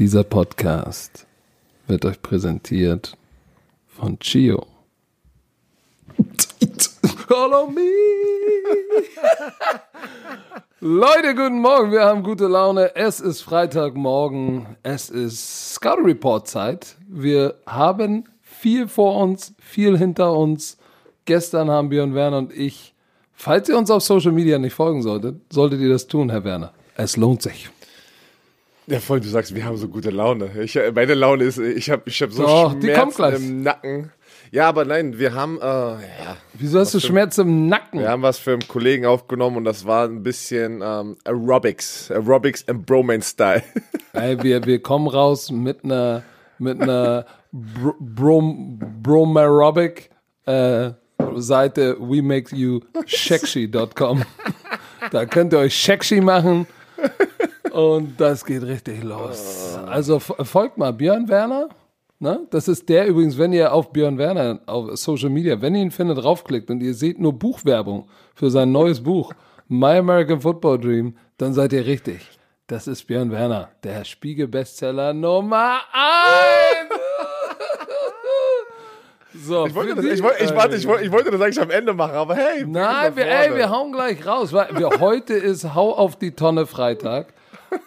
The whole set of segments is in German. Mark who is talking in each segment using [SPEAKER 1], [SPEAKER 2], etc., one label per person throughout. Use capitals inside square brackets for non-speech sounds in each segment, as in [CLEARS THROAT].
[SPEAKER 1] Dieser Podcast wird euch präsentiert von Chio. [LAUGHS] Follow me. [LAUGHS] Leute, guten Morgen. Wir haben gute Laune. Es ist Freitagmorgen. Es ist Scout Report Zeit. Wir haben viel vor uns, viel hinter uns. Gestern haben Björn Werner und ich, falls ihr uns auf Social Media nicht folgen solltet, solltet ihr das tun, Herr Werner. Es lohnt sich.
[SPEAKER 2] Ja, voll, du sagst, wir haben so gute Laune. Ich, meine Laune ist, ich habe ich hab so
[SPEAKER 1] Doch,
[SPEAKER 2] Schmerzen im Nacken. Ja, aber nein, wir haben, äh, ja,
[SPEAKER 1] Wieso hast du Schmerzen im Nacken?
[SPEAKER 2] wir haben was für einen Kollegen aufgenommen und das war ein bisschen ähm, Aerobics, Aerobics im Bromance-Style. [LAUGHS]
[SPEAKER 1] Ey, wir, wir kommen raus mit einer mit einer Br Brom Bromarobic äh, Seite we make you shekshi.com. [LAUGHS] Da könnt ihr euch shekshi machen und das geht richtig los. Also folgt mal Björn Werner. Ne? Das ist der übrigens, wenn ihr auf Björn Werner auf Social Media, wenn ihr ihn findet, draufklickt und ihr seht nur Buchwerbung für sein neues Buch, My American Football Dream, dann seid ihr richtig. Das ist Björn Werner, der Spiegel-Bestseller Nummer 1. [LAUGHS] so,
[SPEAKER 2] Ich wollte, das, ich, wollte, ich, warte, ich, wollte, ich wollte das eigentlich am Ende machen, aber hey.
[SPEAKER 1] Nein, wir ey, wir hauen gleich raus. Weil wir, heute ist Hau auf die Tonne Freitag.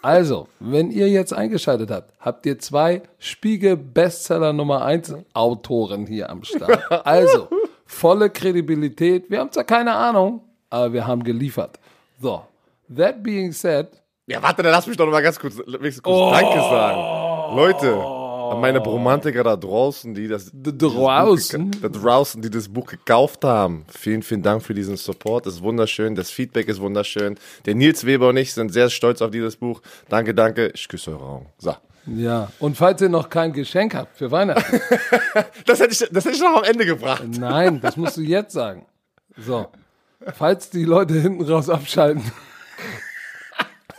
[SPEAKER 1] Also, wenn ihr jetzt eingeschaltet habt, habt ihr zwei Spiegel-Bestseller Nummer 1 Autoren hier am Start. [LAUGHS] Also, volle Kredibilität. Wir haben zwar keine Ahnung, aber wir haben geliefert. So, that being said,
[SPEAKER 2] Ja, warte, dann lass mich doch noch mal ganz kurz, kurz Danke sagen. Leute, an meine Bromantiker da draußen, die das,
[SPEAKER 1] draußen?
[SPEAKER 2] Da draußen, die das Buch gekauft haben. Vielen, vielen Dank für diesen Support. Das ist wunderschön. Das Feedback ist wunderschön. Der Nils Weber und ich sind sehr stolz auf dieses Buch. Danke, danke. Ich küsse eure Augen. So.
[SPEAKER 1] ja, und falls ihr noch kein Geschenk habt für Weihnachten, [LAUGHS]
[SPEAKER 2] Das hätte ich, das hätte ich noch am Ende gebracht.
[SPEAKER 1] Nein, das musst du jetzt sagen. So. Falls die Leute hinten raus abschalten.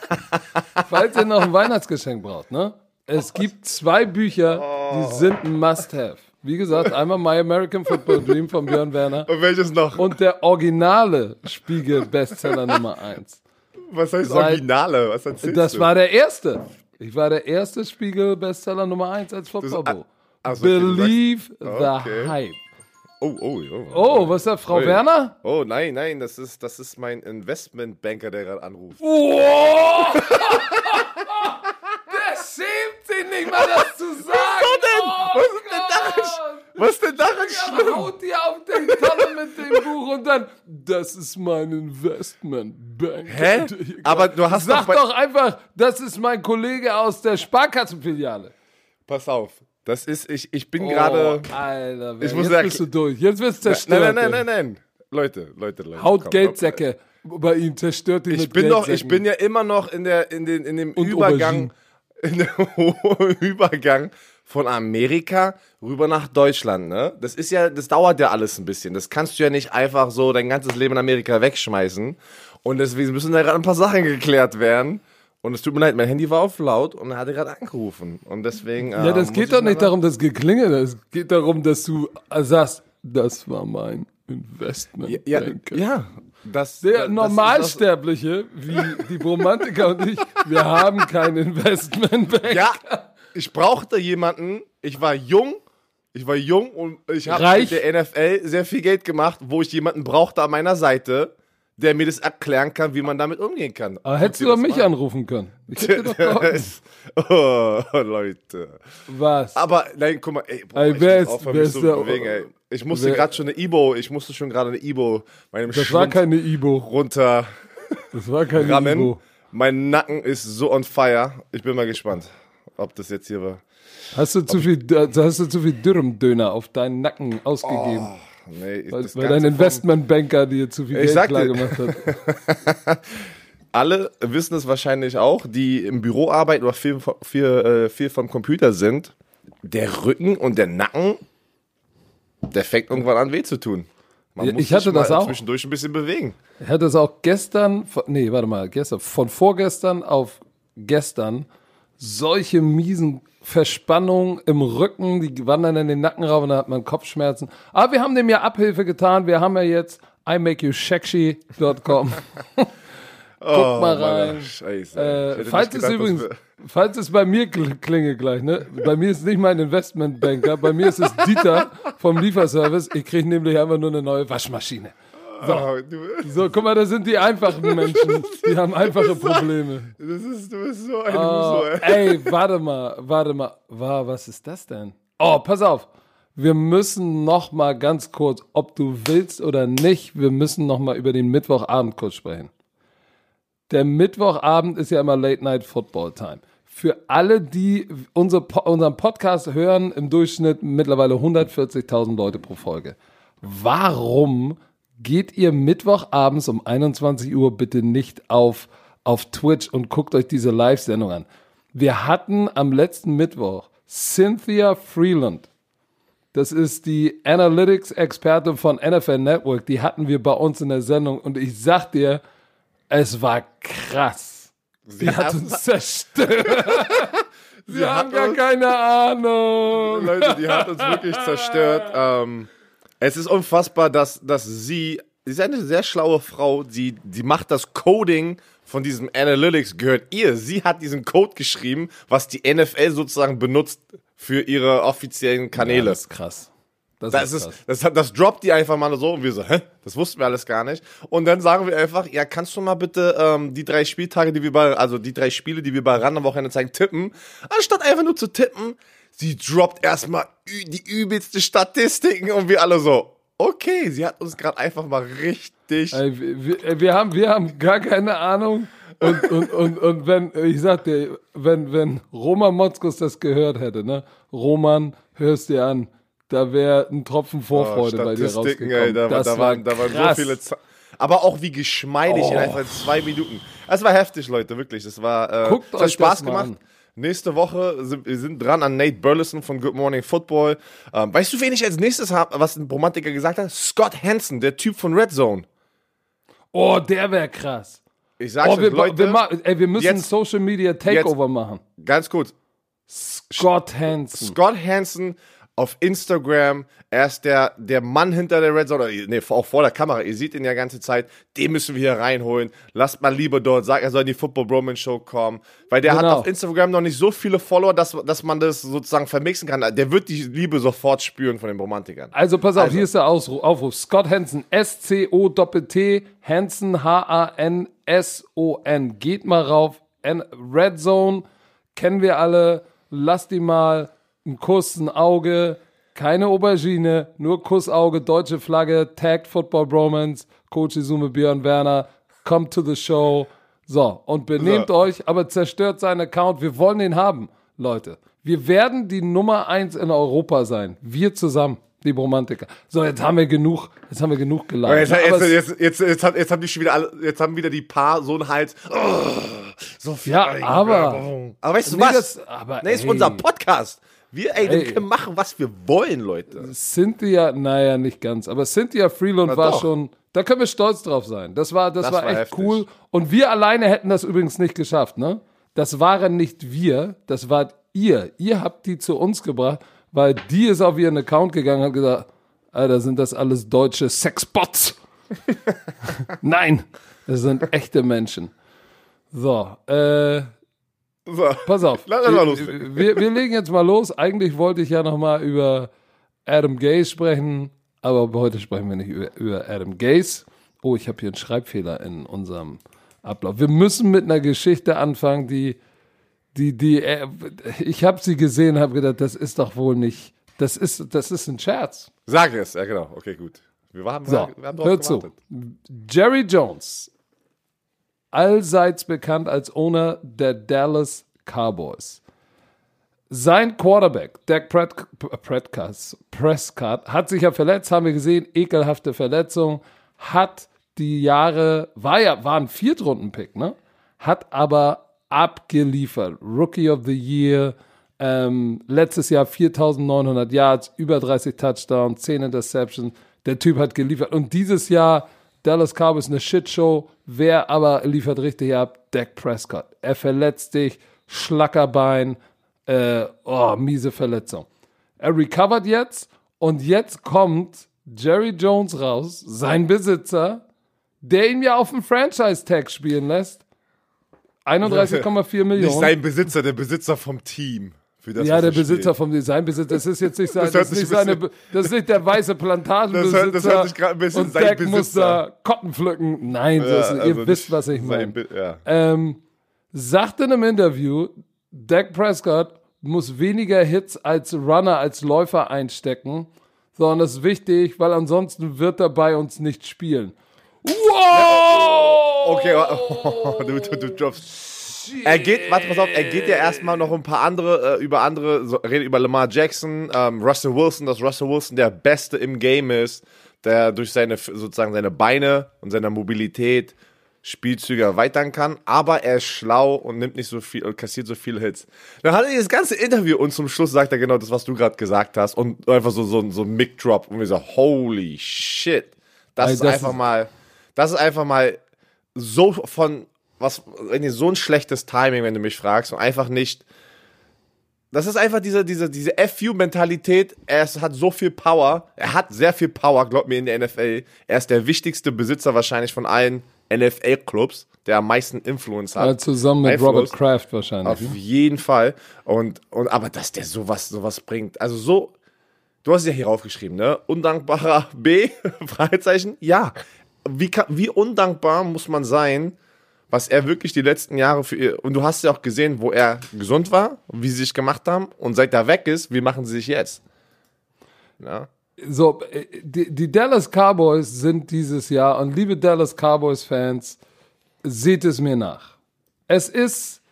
[SPEAKER 1] [LAUGHS] Falls ihr noch ein Weihnachtsgeschenk braucht, ne? Es gibt zwei Bücher, die sind ein Must-Have. Wie gesagt, [LAUGHS] einmal My American Football Dream von Björn Werner
[SPEAKER 2] Und welches noch?
[SPEAKER 1] und der originale Spiegel-Bestseller Nummer 1.
[SPEAKER 2] Was heißt
[SPEAKER 1] Seit-
[SPEAKER 2] Originale? Was erzählst
[SPEAKER 1] Das
[SPEAKER 2] du?
[SPEAKER 1] war der erste. Ich war der erste Spiegel-Bestseller Nummer 1 als Football.
[SPEAKER 2] Also, okay, du sagst-
[SPEAKER 1] Believe the
[SPEAKER 2] Okay.
[SPEAKER 1] Hype.
[SPEAKER 2] Oh, oh, oh.
[SPEAKER 1] Oh, was ist da, Frau
[SPEAKER 2] Ui.
[SPEAKER 1] Werner?
[SPEAKER 2] Oh, nein, nein, das ist, das ist mein Investmentbanker, der gerade anruft.
[SPEAKER 1] Wow! [LAUGHS] Schämt sich nicht mal, das zu [LAUGHS] sagen.
[SPEAKER 2] denn?
[SPEAKER 1] Oh
[SPEAKER 2] Was ist denn Was ist denn daran
[SPEAKER 1] Er
[SPEAKER 2] schlimm?
[SPEAKER 1] haut dir auf den Tonne mit dem [LAUGHS] Buch und dann, das ist mein Investmentbank.
[SPEAKER 2] Hä? [LAUGHS] Aber du hast
[SPEAKER 1] Sag
[SPEAKER 2] doch
[SPEAKER 1] doch einfach, das ist mein Kollege aus der Sparkassenfiliale.
[SPEAKER 2] Pass auf, das ist, ich, ich bin gerade.
[SPEAKER 1] Oh, Alter,
[SPEAKER 2] Ich muss
[SPEAKER 1] jetzt
[SPEAKER 2] sagen-
[SPEAKER 1] bist du durch. Jetzt du
[SPEAKER 2] Nein,
[SPEAKER 1] zerstört.
[SPEAKER 2] nein, nein, nein, nein. Leute, Leute, Leute.
[SPEAKER 1] Haut
[SPEAKER 2] komm,
[SPEAKER 1] Geldsäcke bei ihm, zerstört ihn
[SPEAKER 2] Ich
[SPEAKER 1] mit
[SPEAKER 2] bin doch,
[SPEAKER 1] Geldsäcken.
[SPEAKER 2] ich bin ja immer noch in der, in den, in dem
[SPEAKER 1] Und
[SPEAKER 2] Übergang, in dem [LAUGHS] Übergang von Amerika rüber nach Deutschland, ne? Das ist ja, das dauert ja alles ein bisschen. Das kannst du ja nicht einfach so dein ganzes Leben in Amerika wegschmeißen. Und deswegen müssen da gerade ein paar Sachen geklärt werden. Und es tut mir leid, mein Handy war auf laut und er hatte gerade angerufen. Und deswegen.
[SPEAKER 1] Ja, das geht doch nicht darum, dass geklingelt. Es geht darum, dass du äh, sagst, das war mein Investment.
[SPEAKER 2] Ja, ja. Das,
[SPEAKER 1] Der
[SPEAKER 2] das- das-
[SPEAKER 1] Normalsterbliche, wie die Romantiker und ich, wir haben kein Investmentbank.
[SPEAKER 2] Ja, ich brauchte jemanden. Ich war jung. Ich war jung und ich habe mit der NFL sehr viel Geld gemacht, wo ich jemanden brauchte an meiner Seite, der mir das erklären kann, wie man damit umgehen kann.
[SPEAKER 1] Aber hättest du doch mich anrufen können. Ich hätte doch [LAUGHS]
[SPEAKER 2] oh, Leute.
[SPEAKER 1] Was?
[SPEAKER 2] Aber nein, guck mal, ey, boah,
[SPEAKER 1] Ey,
[SPEAKER 2] ich
[SPEAKER 1] wer
[SPEAKER 2] muss
[SPEAKER 1] ist-
[SPEAKER 2] aufhören,
[SPEAKER 1] wer ist
[SPEAKER 2] so
[SPEAKER 1] der-
[SPEAKER 2] bewegen, ey. Ich musste gerade schon eine Ibo, ich musste schon gerade eine Ibo meinem
[SPEAKER 1] Das war
[SPEAKER 2] Schlumpf
[SPEAKER 1] keine Ibo.
[SPEAKER 2] runter
[SPEAKER 1] Das war keine
[SPEAKER 2] rammen.
[SPEAKER 1] Ibo.
[SPEAKER 2] Mein Nacken ist so on fire. Ich bin mal gespannt, ob das jetzt hier war.
[SPEAKER 1] Hast du zu viel, hast du zu viel Dürrem-Döner auf deinen Nacken ausgegeben?
[SPEAKER 2] Nee,
[SPEAKER 1] weil weil dein Investmentbanker dir zu viel
[SPEAKER 2] Ich
[SPEAKER 1] Geld klar gemacht hat. [LAUGHS]
[SPEAKER 2] alle wissen es wahrscheinlich auch, die im Büro arbeiten oder viel, viel, äh, viel vom Computer sind. Der Rücken und der Nacken, der fängt irgendwann an weh zu tun. Man
[SPEAKER 1] Ja,
[SPEAKER 2] muss
[SPEAKER 1] ich hatte das auch.
[SPEAKER 2] zwischendurch ein bisschen bewegen.
[SPEAKER 1] Er hat das auch gestern, nee, warte mal, gestern, von vorgestern auf gestern solche miesen Verspannungen im Rücken, die wandern in den Nacken rauf und dann hat man Kopfschmerzen. Aber wir haben dem ja Abhilfe getan. Wir haben ja jetzt imakeyousexy.com. [LAUGHS] Guck mal
[SPEAKER 2] Mann,
[SPEAKER 1] rein.
[SPEAKER 2] Scheiße.
[SPEAKER 1] Äh, falls es übrigens, falls es bei mir kl klingelt gleich, ne? Bei mir ist nicht mein Investmentbanker, bei mir ist es Dieter vom Lieferservice. Ich kriege nämlich einfach nur eine neue Waschmaschine.
[SPEAKER 2] Oh, du,
[SPEAKER 1] So, guck mal, das sind die einfachen [LAUGHS] Menschen. Die haben einfache Probleme.
[SPEAKER 2] das ist, du bist so ein
[SPEAKER 1] Oh,
[SPEAKER 2] ey.
[SPEAKER 1] ey, warte mal, warte mal. Wow, was ist das denn? Oh, pass auf. Wir müssen noch mal ganz kurz, ob du willst oder nicht, wir müssen noch mal über den Mittwochabend kurz sprechen. Der Mittwochabend ist ja immer Late Night Football Time. Für alle, die unser, unseren Podcast hören, im Durchschnitt mittlerweile 140.000 Leute pro Folge. Warum geht ihr Mittwochabends um 21 Uhr bitte nicht auf, auf Twitch und guckt euch diese Live-Sendung an? Wir hatten am letzten Mittwoch Cynthia Freeland. Das ist die Analytics-Expertin von NFL Network. Die hatten wir bei uns in der Sendung. Und ich sag dir, es war krass. Sie hat uns [LAUGHS] zerstört. Sie haben gar keine Ahnung.
[SPEAKER 2] Leute, die hat uns wirklich zerstört. Ähm, es ist unfassbar, dass, dass sie, sie ist eine sehr schlaue Frau, die, die macht das Coding von diesem Analytics, gehört ihr. Sie hat diesen Code geschrieben, was die NFL sozusagen benutzt für ihre offiziellen Kanäle.
[SPEAKER 1] das ist krass. Das,
[SPEAKER 2] Das,
[SPEAKER 1] ist krass.
[SPEAKER 2] das, das droppt die einfach mal so und wir so, hä? Das wussten wir alles gar nicht. Und dann sagen wir einfach, ja, kannst du mal bitte ähm, die drei Spieltage, die wir bei, also die drei Spiele, die wir bei Rand am Wochenende zeigen, tippen. Anstatt einfach nur zu tippen, sie droppt erstmal die übelste Statistiken und wir alle so, okay, sie hat uns gerade einfach mal richtig.
[SPEAKER 1] Ey, wir, wir- haben, wir haben gar keine Ahnung. Und, und, und, und wenn, ich sag dir, wenn, wenn Roman Motzkus das gehört hätte, ne? Roman, hörst dir an, da wäre ein Tropfen Vorfreude bei dir
[SPEAKER 2] Oh, Statistiken, ey,
[SPEAKER 1] rausgekommen.
[SPEAKER 2] da, war-
[SPEAKER 1] das
[SPEAKER 2] da, waren, da waren so
[SPEAKER 1] krass.
[SPEAKER 2] viele Z Aber auch wie geschmeidig in
[SPEAKER 1] Oh.
[SPEAKER 2] einfach zwei Minuten. Es war heftig, Leute, wirklich. Das war, äh,
[SPEAKER 1] Guckt
[SPEAKER 2] es hat Spaß gemacht.
[SPEAKER 1] an.
[SPEAKER 2] Nächste Woche sind wir sind dran an Nate Burleson von Good Morning Football. Ähm, weißt du, wen ich als nächstes habe, was ein Romantiker gesagt hat? Scott Hansen, der Typ von Red Zone.
[SPEAKER 1] Oh, der wäre krass.
[SPEAKER 2] Ich sag's
[SPEAKER 1] Oh,
[SPEAKER 2] euch,
[SPEAKER 1] wir,
[SPEAKER 2] Leute,
[SPEAKER 1] wir, ey, wir müssen
[SPEAKER 2] jetzt-
[SPEAKER 1] Social Media Takeover machen.
[SPEAKER 2] ganz kurz.
[SPEAKER 1] Scott Hansen.
[SPEAKER 2] Scott Hansen auf Instagram, er ist der, der Mann hinter der Red Zone, nee, auch vor der Kamera, ihr seht ihn ja ganze Zeit, den müssen wir hier reinholen, lasst mal lieber dort, sagt, er soll in die Football Bromance Show kommen, weil der hat
[SPEAKER 1] Genau.
[SPEAKER 2] auf Instagram noch nicht so viele Follower, dass, dass man das sozusagen vermixen kann, der wird die Liebe sofort spüren von den Romantikern.
[SPEAKER 1] Also pass auf,
[SPEAKER 2] Also.
[SPEAKER 1] hier ist der Ausruf, Aufruf. Scott Hansen, S-C-O-T-T, Hansen, H-A-N-S-O-N. Geht mal rauf. Red Zone, kennen wir alle. Lasst die mal einen Kuss, ein Auge. Keine Aubergine, nur Kussauge, deutsche Flagge, Tagged Football Bromance, Coach Izume Björn Werner, come to the show. So, und benehmt
[SPEAKER 2] So.
[SPEAKER 1] euch, aber zerstört seinen Account. Wir wollen den haben, Leute. Wir werden die Nummer eins in Europa sein. Wir zusammen, die Romantiker. So, jetzt haben wir genug, jetzt haben wir genug geladen.
[SPEAKER 2] Jetzt, jetzt, jetzt, jetzt, jetzt, haben die schon wieder alle, jetzt haben wieder die Paar so einen Hals. Oh, so viel
[SPEAKER 1] Ja, aber-
[SPEAKER 2] Aber weißt du
[SPEAKER 1] Nee,
[SPEAKER 2] was?
[SPEAKER 1] das- aber
[SPEAKER 2] nee, ist
[SPEAKER 1] ey.
[SPEAKER 2] unser Podcast. Wir, ey,
[SPEAKER 1] Ey.
[SPEAKER 2] wir können machen, was wir wollen, Leute.
[SPEAKER 1] Cynthia, naja, nicht ganz, aber Cynthia Freeland
[SPEAKER 2] Na
[SPEAKER 1] war
[SPEAKER 2] doch.
[SPEAKER 1] schon, da können wir stolz drauf sein. Das war, das,
[SPEAKER 2] Das
[SPEAKER 1] war
[SPEAKER 2] war
[SPEAKER 1] echt
[SPEAKER 2] heftig.
[SPEAKER 1] cool. Und wir alleine hätten das übrigens nicht geschafft, ne? Das waren nicht wir, das wart ihr. Ihr habt die zu uns gebracht, weil die ist auf ihren Account gegangen und hat gesagt, Alter, sind das alles deutsche Sexbots? [LAUGHS] Nein, das sind echte Menschen. So, äh,
[SPEAKER 2] So.
[SPEAKER 1] Pass auf.
[SPEAKER 2] Lass mal los.
[SPEAKER 1] Wir, wir legen jetzt mal los. Eigentlich wollte ich ja noch mal über Adam Gaze sprechen, aber heute sprechen wir nicht über, über Adam Gaze. Oh, ich habe hier einen Schreibfehler in unserem Ablauf. Wir müssen mit einer Geschichte anfangen, die, die, die, äh, ich habe sie gesehen, habe gedacht, das ist doch wohl nicht, das ist, das ist ein Scherz.
[SPEAKER 2] Sag es, ja genau, okay, gut. Wir haben,
[SPEAKER 1] So,
[SPEAKER 2] wir haben
[SPEAKER 1] hör zu. Jerry Jones, allseits bekannt als Owner der Dallas Cowboys. Sein Quarterback, Dak Prescott, hat sich ja verletzt, haben wir gesehen, ekelhafte Verletzung, hat die Jahre, war ja, war ein Viertrunden-Pick, ne? Hat aber abgeliefert. Rookie of the Year, ähm, letztes Jahr 4900 Yards, über 30 Touchdowns, 10 Interceptions. Der Typ hat geliefert. Und dieses Jahr Dallas Cowboys eine Shitshow. Wer aber liefert richtig ab? Dak Prescott. Er verletzt dich, Schlackerbein, äh, oh, miese Verletzung. Er recovert jetzt und jetzt kommt Jerry Jones raus, sein Besitzer, der ihn ja auf dem Franchise-Tag spielen lässt. [LAUGHS] 31,4
[SPEAKER 2] Nicht
[SPEAKER 1] Millionen.
[SPEAKER 2] sein Besitzer, der Besitzer vom Team. Das,
[SPEAKER 1] ja, der
[SPEAKER 2] er
[SPEAKER 1] Besitzer
[SPEAKER 2] spielt.
[SPEAKER 1] vom Designbesitzer. Das ist jetzt nicht sein,
[SPEAKER 2] Das
[SPEAKER 1] das, nicht
[SPEAKER 2] ein
[SPEAKER 1] seine, das ist nicht der weiße Plantagenbesitzer.
[SPEAKER 2] Das hört- das hört sich gerade ein bisschen
[SPEAKER 1] und
[SPEAKER 2] sein
[SPEAKER 1] Dak muss da Kotten pflücken. Nein,
[SPEAKER 2] Ja,
[SPEAKER 1] ist, ihr
[SPEAKER 2] also
[SPEAKER 1] wisst,
[SPEAKER 2] nicht
[SPEAKER 1] was ich meine.
[SPEAKER 2] Ja.
[SPEAKER 1] Ähm, sagt in einem Interview, Dak Prescott muss weniger Hits als Runner, als Läufer einstecken, sondern das ist wichtig, weil ansonsten wird er bei uns nicht spielen. Wow!
[SPEAKER 2] Okay, oh, [LAUGHS] du, du, du droppst. Er geht, warte, pass auf, er geht ja erstmal noch ein paar andere, äh, über andere, so, redet über Lamar Jackson, ähm, Russell Wilson, dass Russell Wilson der Beste im Game ist, der durch seine, sozusagen seine Beine und seine Mobilität Spielzüge erweitern kann, aber er ist schlau und nimmt nicht so viel und kassiert so viele Hits. Dann hat er dieses ganze Interview und zum Schluss sagt er genau das, was du gerade gesagt hast und einfach so, so, so ein Mic-Drop und wir so, holy shit. Das
[SPEAKER 1] Ey,
[SPEAKER 2] ist
[SPEAKER 1] das
[SPEAKER 2] einfach
[SPEAKER 1] ist-
[SPEAKER 2] mal, das ist einfach mal so von, was, wenn ihr so ein schlechtes Timing, wenn du mich fragst und einfach nicht, das ist einfach diese, diese, diese FU-Mentalität. Er ist, hat so viel Power. Er hat sehr viel Power, glaubt mir, in der NFL. Er ist der wichtigste Besitzer wahrscheinlich von allen NFL-Clubs, der am meisten Influence hat.
[SPEAKER 1] Ja, zusammen mit
[SPEAKER 2] Einfluss.
[SPEAKER 1] Robert Kraft wahrscheinlich.
[SPEAKER 2] Auf jeden Fall. Und, und, aber dass der sowas, sowas bringt. Also so, du hast es ja hier raufgeschrieben, ne? Undankbarer B? [LAUGHS] Fragezeichen? Ja. Wie, kann, wie undankbar muss man sein, was er wirklich die letzten Jahre für ihr, und du hast ja auch gesehen, wo er gesund war, wie sie sich gemacht haben, und seit er weg ist, wie machen sie sich jetzt? Ja.
[SPEAKER 1] So, äh, die, die Dallas Cowboys sind dieses Jahr, und liebe Dallas Cowboys-Fans, seht es mir nach. Es ist,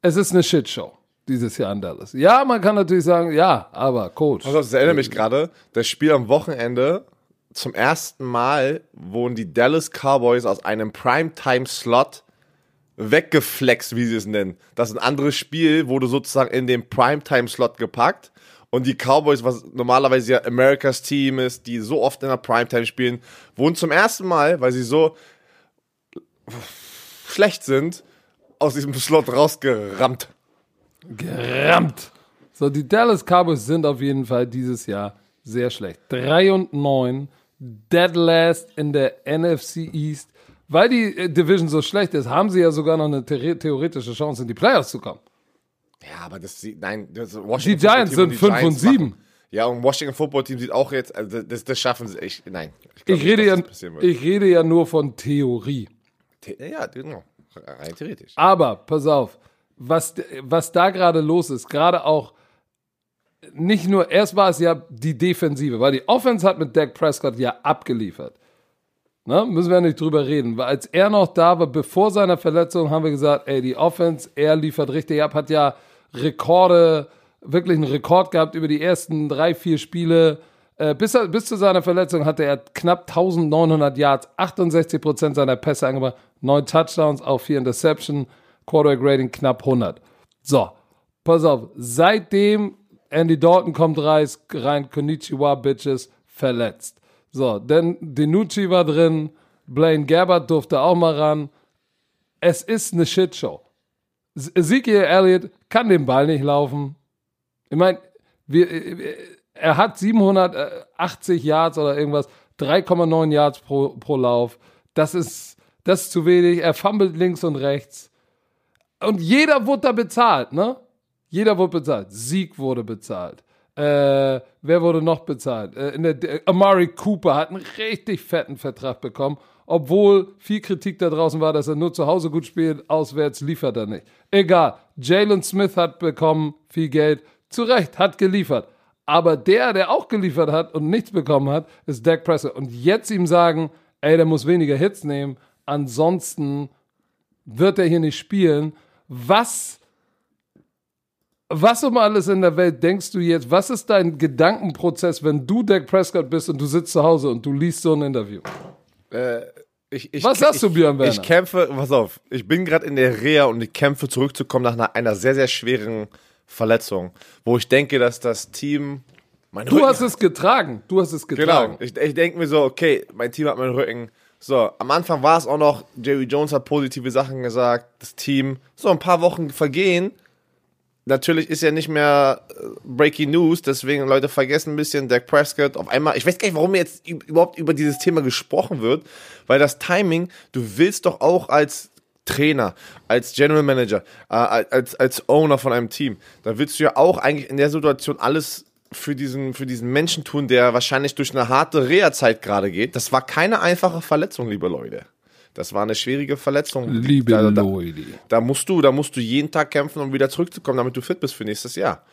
[SPEAKER 1] es ist eine Shitshow dieses Jahr in Dallas. Ja, man kann natürlich sagen, ja, aber Coach.
[SPEAKER 2] Also, das erinnert mich gerade, das Spiel am Wochenende, zum ersten Mal wurden die Dallas Cowboys aus einem Primetime-Slot weggeflext, wie sie es nennen. Das ist ein anderes Spiel, wurde sozusagen in den Primetime-Slot gepackt. Und die Cowboys, was normalerweise ja Americas Team ist, die so oft in der Primetime spielen, wurden zum ersten Mal, weil sie so schlecht sind, aus diesem Slot rausgerammt.
[SPEAKER 1] gerammt. So, die Dallas Cowboys sind auf jeden Fall dieses Jahr sehr schlecht. 3 und 9, dead last in der NFC East. Weil die äh, Division so schlecht ist, haben sie ja sogar noch eine theore- theoretische Chance, in die Playoffs zu kommen.
[SPEAKER 2] Ja, aber das sieht, nein, das
[SPEAKER 1] Die
[SPEAKER 2] Washington
[SPEAKER 1] Giants
[SPEAKER 2] Football Team
[SPEAKER 1] sind
[SPEAKER 2] und
[SPEAKER 1] 5 und
[SPEAKER 2] Giants
[SPEAKER 1] 7.
[SPEAKER 2] machen- Ja, und Washington Football Team sieht auch jetzt, also das, das schaffen sie echt, nein. glaub
[SPEAKER 1] Ich
[SPEAKER 2] nicht,
[SPEAKER 1] rede, ja, ich rede ja nur von Theorie.
[SPEAKER 2] The- ja, genau, rein theoretisch.
[SPEAKER 1] Aber, pass auf, was, was da gerade los ist, gerade auch, nicht nur, erst war es ja die Defensive, weil die Offense hat mit Dak Prescott ja abgeliefert. Ne? Müssen wir nicht drüber reden. Weil als er noch da war, bevor seiner Verletzung, haben wir gesagt, ey, die Offense, er liefert richtig ab, hat ja Rekorde, wirklich einen Rekord gehabt über die ersten drei, vier Spiele. Äh, bis, bis zu seiner Verletzung hatte er knapp 1900 Yards, 68 Prozent seiner Pässe angebracht, neun Touchdowns, auch vier Interception, Quarterback Rating knapp 100. So, pass auf, seitdem Andy Dalton kommt rein Konnichiwa Bitches, verletzt. So, denn Denucci war drin, Blaine Gabbard durfte auch mal ran. Es ist eine Shitshow. Ezekiel Elliott kann den Ball nicht laufen. Ich meine, er hat 780 Yards oder irgendwas, 3,9 Yards pro, pro Lauf. Das ist, das ist zu wenig. Er fummelt links und rechts. Und jeder wurde da bezahlt, ne? Jeder wurde bezahlt. Sieg wurde bezahlt. Äh, wer wurde noch bezahlt? Äh, der, der, Amari Cooper hat einen richtig fetten Vertrag bekommen, obwohl viel Kritik da draußen war, dass er nur zu Hause gut spielt, auswärts liefert er nicht. Egal. Jalen Smith hat bekommen viel Geld. Zu Recht, hat geliefert. Aber der, der auch geliefert hat und nichts bekommen hat, ist Dak Prescott. Und jetzt ihm sagen, ey, der muss weniger Hits nehmen, ansonsten wird er hier nicht spielen. Was was um alles in der Welt denkst du jetzt? Was ist dein Gedankenprozess, wenn du Dak Prescott bist und du sitzt zu Hause und du liest so ein Interview?
[SPEAKER 2] Ich, ich,
[SPEAKER 1] Was sagst du, Björn Werner?
[SPEAKER 2] Ich kämpfe, pass auf, ich bin gerade in der Reha und ich kämpfe zurückzukommen nach einer, einer sehr, sehr schweren Verletzung, wo ich denke, dass das Team mein
[SPEAKER 1] Du hast es getragen. Du hast es
[SPEAKER 2] Genau.
[SPEAKER 1] getragen.
[SPEAKER 2] Ich, ich denke mir so, okay, mein Team hat meinen Rücken. So, am Anfang war es auch noch, Jerry Jones hat positive Sachen gesagt, das Team. So, ein paar Wochen vergehen. Natürlich ist ja nicht mehr äh, Breaking News, deswegen Leute vergessen ein bisschen Dak Prescott auf einmal. Ich weiß gar nicht, warum jetzt überhaupt über dieses Thema gesprochen wird, weil das Timing, du willst doch auch als Trainer, als General Manager, äh, als, als Owner von einem Team, da willst du ja auch eigentlich in der Situation alles für diesen, für diesen Menschen tun, der wahrscheinlich durch eine harte Reha-Zeit gerade geht. Das war keine einfache Verletzung, liebe Leute. Das war eine schwierige Verletzung.
[SPEAKER 1] Liebe
[SPEAKER 2] da, da,
[SPEAKER 1] Leute.
[SPEAKER 2] da musst du, da musst du jeden Tag kämpfen, um wieder zurückzukommen, damit du fit bist für nächstes Jahr.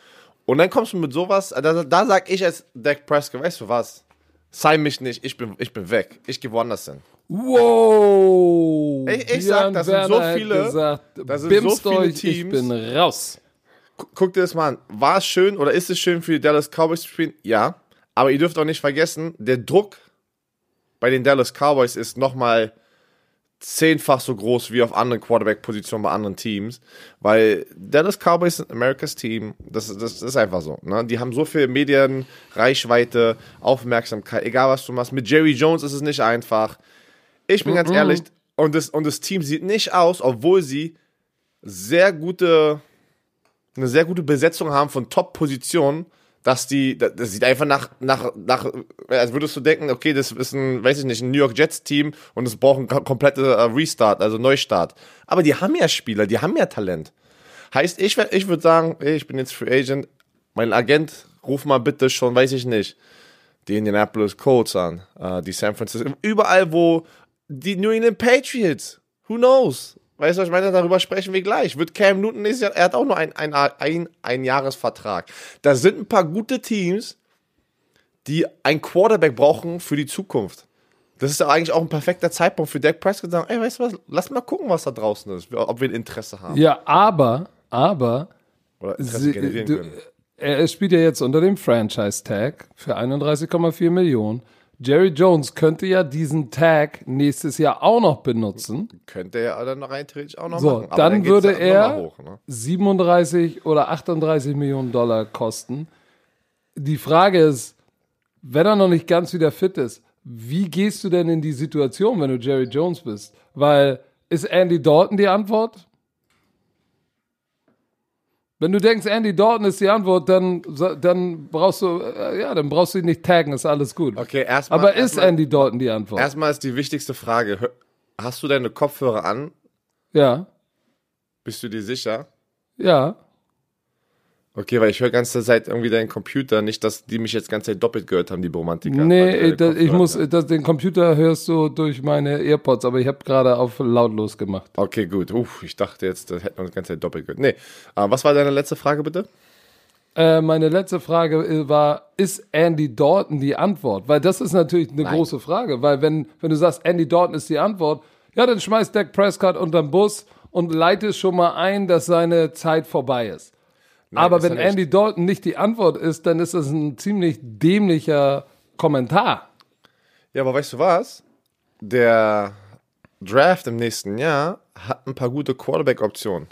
[SPEAKER 2] Und dann kommst du mit sowas, da, da sag ich als Dak Prescott, weißt du was? Sei mich nicht, ich bin, ich bin weg. Ich gehe woanders hin.
[SPEAKER 1] Wow!
[SPEAKER 2] Ich- ich sag, das sind so viele-
[SPEAKER 1] Gesagt,
[SPEAKER 2] das sind so viele
[SPEAKER 1] euch, ich
[SPEAKER 2] Teams.
[SPEAKER 1] bin raus.
[SPEAKER 2] Gu- Guck dir das mal an. War es schön oder ist es schön für die Dallas Cowboys zu spielen? Ja. Aber ihr dürft auch nicht vergessen, der Druck bei den Dallas Cowboys ist nochmal zehnfach so groß wie auf anderen Quarterback-Positionen bei anderen Teams, weil Dallas Cowboys sind America's Team, das, das, das ist einfach so. Ne? Die haben so viel Medien, Reichweite, Aufmerksamkeit, egal was du machst. Mit Jerry Jones ist es nicht einfach. Ich bin ganz ehrlich, und das, und das Team sieht nicht aus, obwohl sie sehr gute, eine sehr gute Besetzung haben von Top-Positionen, dass die, das sieht einfach nach, nach, nach, als würdest du denken, okay, das ist ein, weiß ich nicht, ein New York Jets-Team und es braucht einen kom- kompletten äh, Restart, also Neustart. Aber die haben ja Spieler, die haben ja Talent. Heißt, ich, ich würde sagen, ich bin jetzt Free Agent, mein Agent, ruf mal bitte schon, weiß ich nicht, die Indianapolis Colts an, äh, die San Francisco, überall wo die New England Patriots, who knows? Weißt du, was ich meine? Darüber sprechen wir gleich. Wird Cam Newton nächstes Jahr, er hat auch nur ein, ein, ein, ein Jahresvertrag. Da sind ein paar gute Teams, die ein Quarterback brauchen für die Zukunft. Das ist ja eigentlich auch ein perfekter Zeitpunkt für Dak Prescott zu sagen, ey, weißt du was, lass mal gucken, was da draußen ist, ob wir ein Interesse haben.
[SPEAKER 1] Ja, aber, aber,
[SPEAKER 2] Oder Interesse
[SPEAKER 1] sie,
[SPEAKER 2] generieren
[SPEAKER 1] du,
[SPEAKER 2] können.
[SPEAKER 1] er spielt ja jetzt unter dem Franchise-Tag für 31,4 Millionen. Jerry Jones könnte ja diesen Tag nächstes Jahr auch noch benutzen.
[SPEAKER 2] Könnte er dann rein theoretisch auch noch
[SPEAKER 1] So,
[SPEAKER 2] machen. Aber
[SPEAKER 1] dann,
[SPEAKER 2] geht's
[SPEAKER 1] würde er
[SPEAKER 2] hoch, ne?
[SPEAKER 1] 37 oder 38 Millionen Dollar kosten. Die Frage ist, wenn er noch nicht ganz wieder fit ist, wie gehst du denn in die Situation, wenn du Jerry Jones bist? Weil ist Andy Dalton die Antwort? Wenn du denkst, Andy Dalton ist die Antwort, dann, dann brauchst du, äh, ja, dann brauchst du ihn nicht taggen, ist alles gut.
[SPEAKER 2] Okay, erstmal.
[SPEAKER 1] Aber ist
[SPEAKER 2] erstmal,
[SPEAKER 1] Andy Dalton die Antwort?
[SPEAKER 2] Erstmal ist die wichtigste Frage: Hast du deine Kopfhörer an?
[SPEAKER 1] ja,
[SPEAKER 2] Bist du dir sicher?
[SPEAKER 1] ja.
[SPEAKER 2] Okay, weil ich höre ganze Zeit irgendwie deinen Computer, nicht, dass die mich jetzt ganze Zeit doppelt gehört haben, die Romantiker.
[SPEAKER 1] Nee, das, ich muss, das, den Computer hörst du durch meine AirPods, aber ich habe gerade auf lautlos gemacht.
[SPEAKER 2] Okay, gut. Uff, ich dachte jetzt, das hätten wir uns ganze Zeit doppelt gehört. Nee. Aber was war deine letzte Frage bitte?
[SPEAKER 1] Äh, meine letzte Frage äh, war, ist Andy Dalton die Antwort? Weil das ist natürlich eine große Frage, weil wenn, wenn du sagst, Andy Dalton ist die Antwort, ja, dann schmeißt Dak Prescott unterm Bus und leitet schon mal ein, dass seine Zeit vorbei ist. Aber wenn. Andy Dalton nicht die Antwort ist, dann ist das ein ziemlich dämlicher Kommentar.
[SPEAKER 2] Ja, aber weißt du was? Der Draft im nächsten Jahr hat ein paar gute Quarterback-Optionen.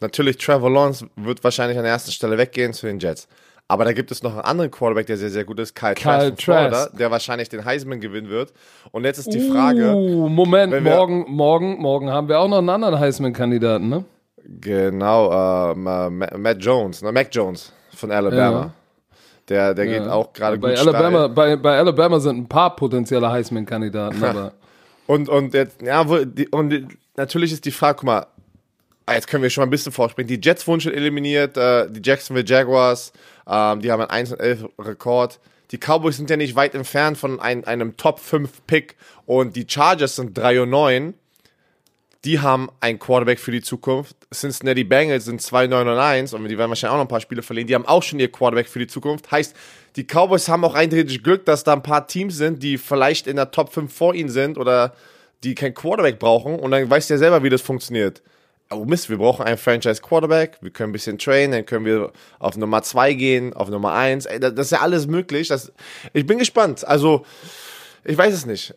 [SPEAKER 2] Natürlich, Trevor Lawrence wird wahrscheinlich an der ersten Stelle weggehen zu den Jets. Aber da gibt es noch einen anderen Quarterback, der sehr, sehr gut ist, Kyle,
[SPEAKER 1] Kyle
[SPEAKER 2] Trask Florida, der wahrscheinlich den Heisman gewinnen wird. Und jetzt ist die Frage,
[SPEAKER 1] Uh, Moment, morgen, morgen, morgen haben wir auch noch einen anderen Heisman-Kandidaten, ne?
[SPEAKER 2] Genau, ähm, äh, Ma- Matt Jones, ne, Mac Jones von Alabama.
[SPEAKER 1] Ja.
[SPEAKER 2] Der, der geht auch gerade gut
[SPEAKER 1] Alabama,
[SPEAKER 2] steil.
[SPEAKER 1] bei, bei Alabama sind ein paar potenzielle Heisman-Kandidaten, aber
[SPEAKER 2] Und, und jetzt, ja, wo, die, und die, natürlich ist die Frage, guck mal, ah, jetzt können wir schon mal ein bisschen vorspringen. Die Jets wurden schon eliminiert, äh, die Jacksonville Jaguars, ähm, die haben einen 1 11 Rekord. Die Cowboys sind ja nicht weit entfernt von ein, einem Top 5 Pick und die Chargers sind 3 und 9. Die haben einen Quarterback für die Zukunft. Cincinnati Bengals sind 2 9 und 1 und die werden wahrscheinlich auch noch ein paar Spiele verlieren. Die haben auch schon ihr Quarterback für die Zukunft. Heißt, die Cowboys haben auch eindeutig Glück, dass da ein paar Teams sind, die vielleicht in der Top 5 vor ihnen sind oder die kein Quarterback brauchen und dann weißt du ja selber, wie das funktioniert. Oh Mist, wir brauchen einen Franchise Quarterback, wir können ein bisschen trainen, dann können wir auf Nummer 2 gehen, auf Nummer 1. Ey, das das ist ja alles möglich. Das, ich bin gespannt. Also, ich weiß es nicht.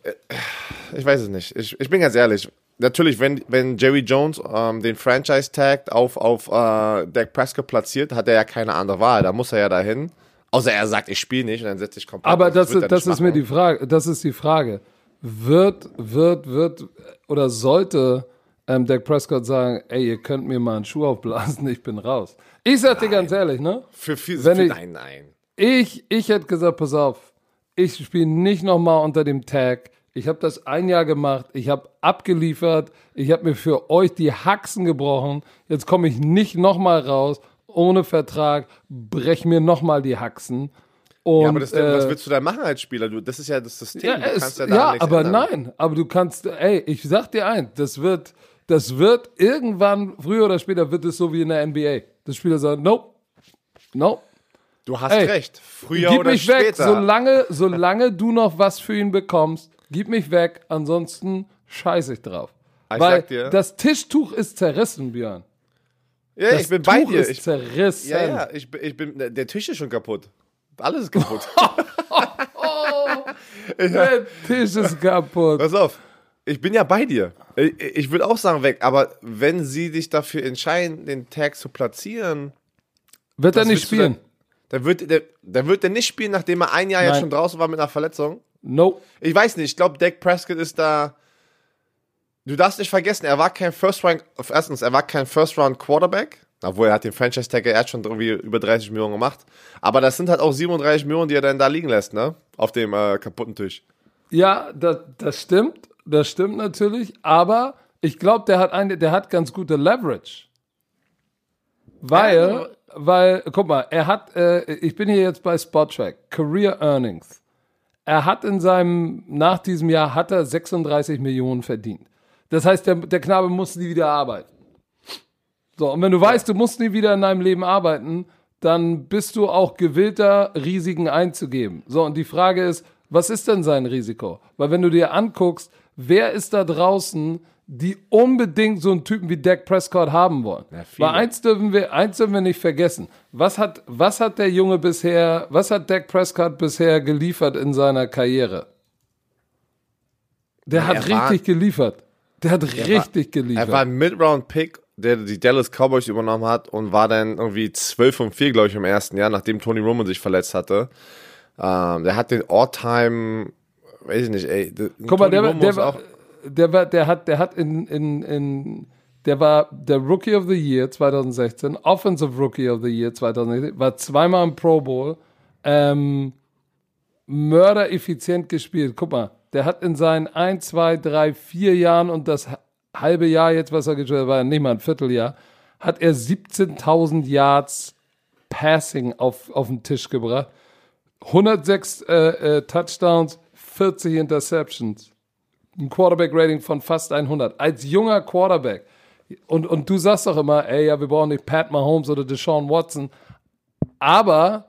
[SPEAKER 2] Ich weiß es nicht. Ich, ich bin ganz ehrlich. Natürlich, wenn, wenn Jerry Jones ähm, den Franchise-Tag auf, auf äh, Dak Prescott platziert, hat er ja keine andere Wahl. Da muss er ja dahin. Außer er sagt, ich spiele nicht und dann setze ich komplett.
[SPEAKER 1] Aber das, ist, das ist mir die Frage, das ist die Frage. Wird, wird, wird oder sollte ähm, Dak Prescott sagen, ey, ihr könnt mir mal einen Schuh aufblasen, [LAUGHS] ich bin raus. Ich sag dir ganz ehrlich, ne?
[SPEAKER 2] Für viel,
[SPEAKER 1] Wenn
[SPEAKER 2] für,
[SPEAKER 1] ich-
[SPEAKER 2] nein, nein.
[SPEAKER 1] Ich, ich hätte gesagt, pass auf, ich spiele nicht nochmal unter dem Tag. Ich habe das ein Jahr gemacht, ich habe abgeliefert, ich habe mir für euch die Haxen gebrochen. Jetzt komme ich nicht nochmal raus, ohne Vertrag, brech mir nochmal die Haxen. Und,
[SPEAKER 2] Ja, aber das,
[SPEAKER 1] äh,
[SPEAKER 2] was willst du da machen als Spieler? Du, das ist ja das System.
[SPEAKER 1] ja,
[SPEAKER 2] du kannst ja da
[SPEAKER 1] ja aber
[SPEAKER 2] ändern.
[SPEAKER 1] nein, aber du kannst, ey, ich sag dir eins, das wird, das wird irgendwann, früher oder später wird es so wie in der NBA. Das Spieler sagen, nope, nope.
[SPEAKER 2] Du hast
[SPEAKER 1] Ey,
[SPEAKER 2] recht. Früher
[SPEAKER 1] gib
[SPEAKER 2] oder
[SPEAKER 1] mich
[SPEAKER 2] später.
[SPEAKER 1] weg, solange, solange du noch was für ihn bekommst, gib mich weg, ansonsten scheiße ich drauf.
[SPEAKER 2] Ich
[SPEAKER 1] Weil
[SPEAKER 2] sag dir-
[SPEAKER 1] das Tischtuch ist zerrissen, Björn.
[SPEAKER 2] ja,
[SPEAKER 1] Das
[SPEAKER 2] ich bin bei
[SPEAKER 1] Tuch
[SPEAKER 2] dir.
[SPEAKER 1] ist
[SPEAKER 2] Ich,
[SPEAKER 1] zerrissen.
[SPEAKER 2] ja, ja, ich, bin- ich bin, der Tisch ist schon kaputt. Alles ist kaputt. [LAUGHS] [LAUGHS]
[SPEAKER 1] Der Tisch ist kaputt.
[SPEAKER 2] Pass auf. Ich bin ja bei dir. Ich, ich würde auch sagen weg, aber wenn sie dich dafür entscheiden, den Tag zu platzieren,
[SPEAKER 1] Wird er nicht spielen?
[SPEAKER 2] Dann, dann, wird, der, dann wird er nicht spielen, nachdem er ein Jahr jetzt
[SPEAKER 1] Nein.
[SPEAKER 2] schon draußen war mit einer Verletzung.
[SPEAKER 1] Nope.
[SPEAKER 2] Ich weiß nicht, ich glaube, Dak Prescott ist da. Du darfst nicht vergessen, er war kein First Round, erstens, er war kein First Round Quarterback, obwohl er hat den Franchise Tag, er hat schon irgendwie über 30 Millionen gemacht. Aber das sind halt auch 37 Millionen, die er dann da liegen lässt, ne? Auf dem äh, kaputten Tisch.
[SPEAKER 1] Ja, das, das stimmt. Das stimmt natürlich. Aber ich glaube, der hat eine, der hat ganz gute Leverage. Weil,
[SPEAKER 2] Ja,
[SPEAKER 1] weil, guck mal, er hat, äh, ich bin hier jetzt bei Spottrack, Career Earnings. Er hat in seinem, nach diesem Jahr hat er 36 Millionen verdient. Das heißt, der, der Knabe muss nie wieder arbeiten. So, und wenn du weißt, du musst nie wieder in deinem Leben arbeiten, dann bist du auch gewillter, Risiken einzugeben. So, und die Frage ist, was ist denn sein Risiko? Weil wenn du dir anguckst, wer ist da draußen, die unbedingt so einen Typen wie Dak Prescott haben wollen?
[SPEAKER 2] viele.
[SPEAKER 1] Weil eins dürfen wir, eins dürfen wir nicht vergessen. Was hat, was hat der Junge bisher, was hat Dak Prescott bisher geliefert in seiner Karriere? Der hat
[SPEAKER 2] er war-
[SPEAKER 1] richtig geliefert. Der hat richtig geliefert.
[SPEAKER 2] Er war ein Mid-Round-Pick, der die Dallas Cowboys übernommen hat und war dann irgendwie 12 und 4, glaube ich, im ersten Jahr, nachdem Tony Roman sich verletzt hatte. Ähm, der hat den All-Time, weiß ich nicht, ey.
[SPEAKER 1] Guck mal, der, war- der, war, der war, der hat, der hat in, in, in, der war der Rookie of the Year 2016, Offensive Rookie of the Year 2016, war zweimal im Pro Bowl, ähm, mördereffizient gespielt. Guck mal, der hat in seinen 1, 2, 3, 4 Jahren und das halbe Jahr jetzt, was er gespielt hat, war nicht mal ein Vierteljahr, hat er 17.000 Yards Passing auf, auf den Tisch gebracht. 106 äh, äh, Touchdowns, 40 Interceptions. Ein Quarterback-Rating von fast 100. Als junger Quarterback. Und, und du sagst doch immer, ey, ja, wir brauchen nicht Pat Mahomes oder Deshaun Watson. Aber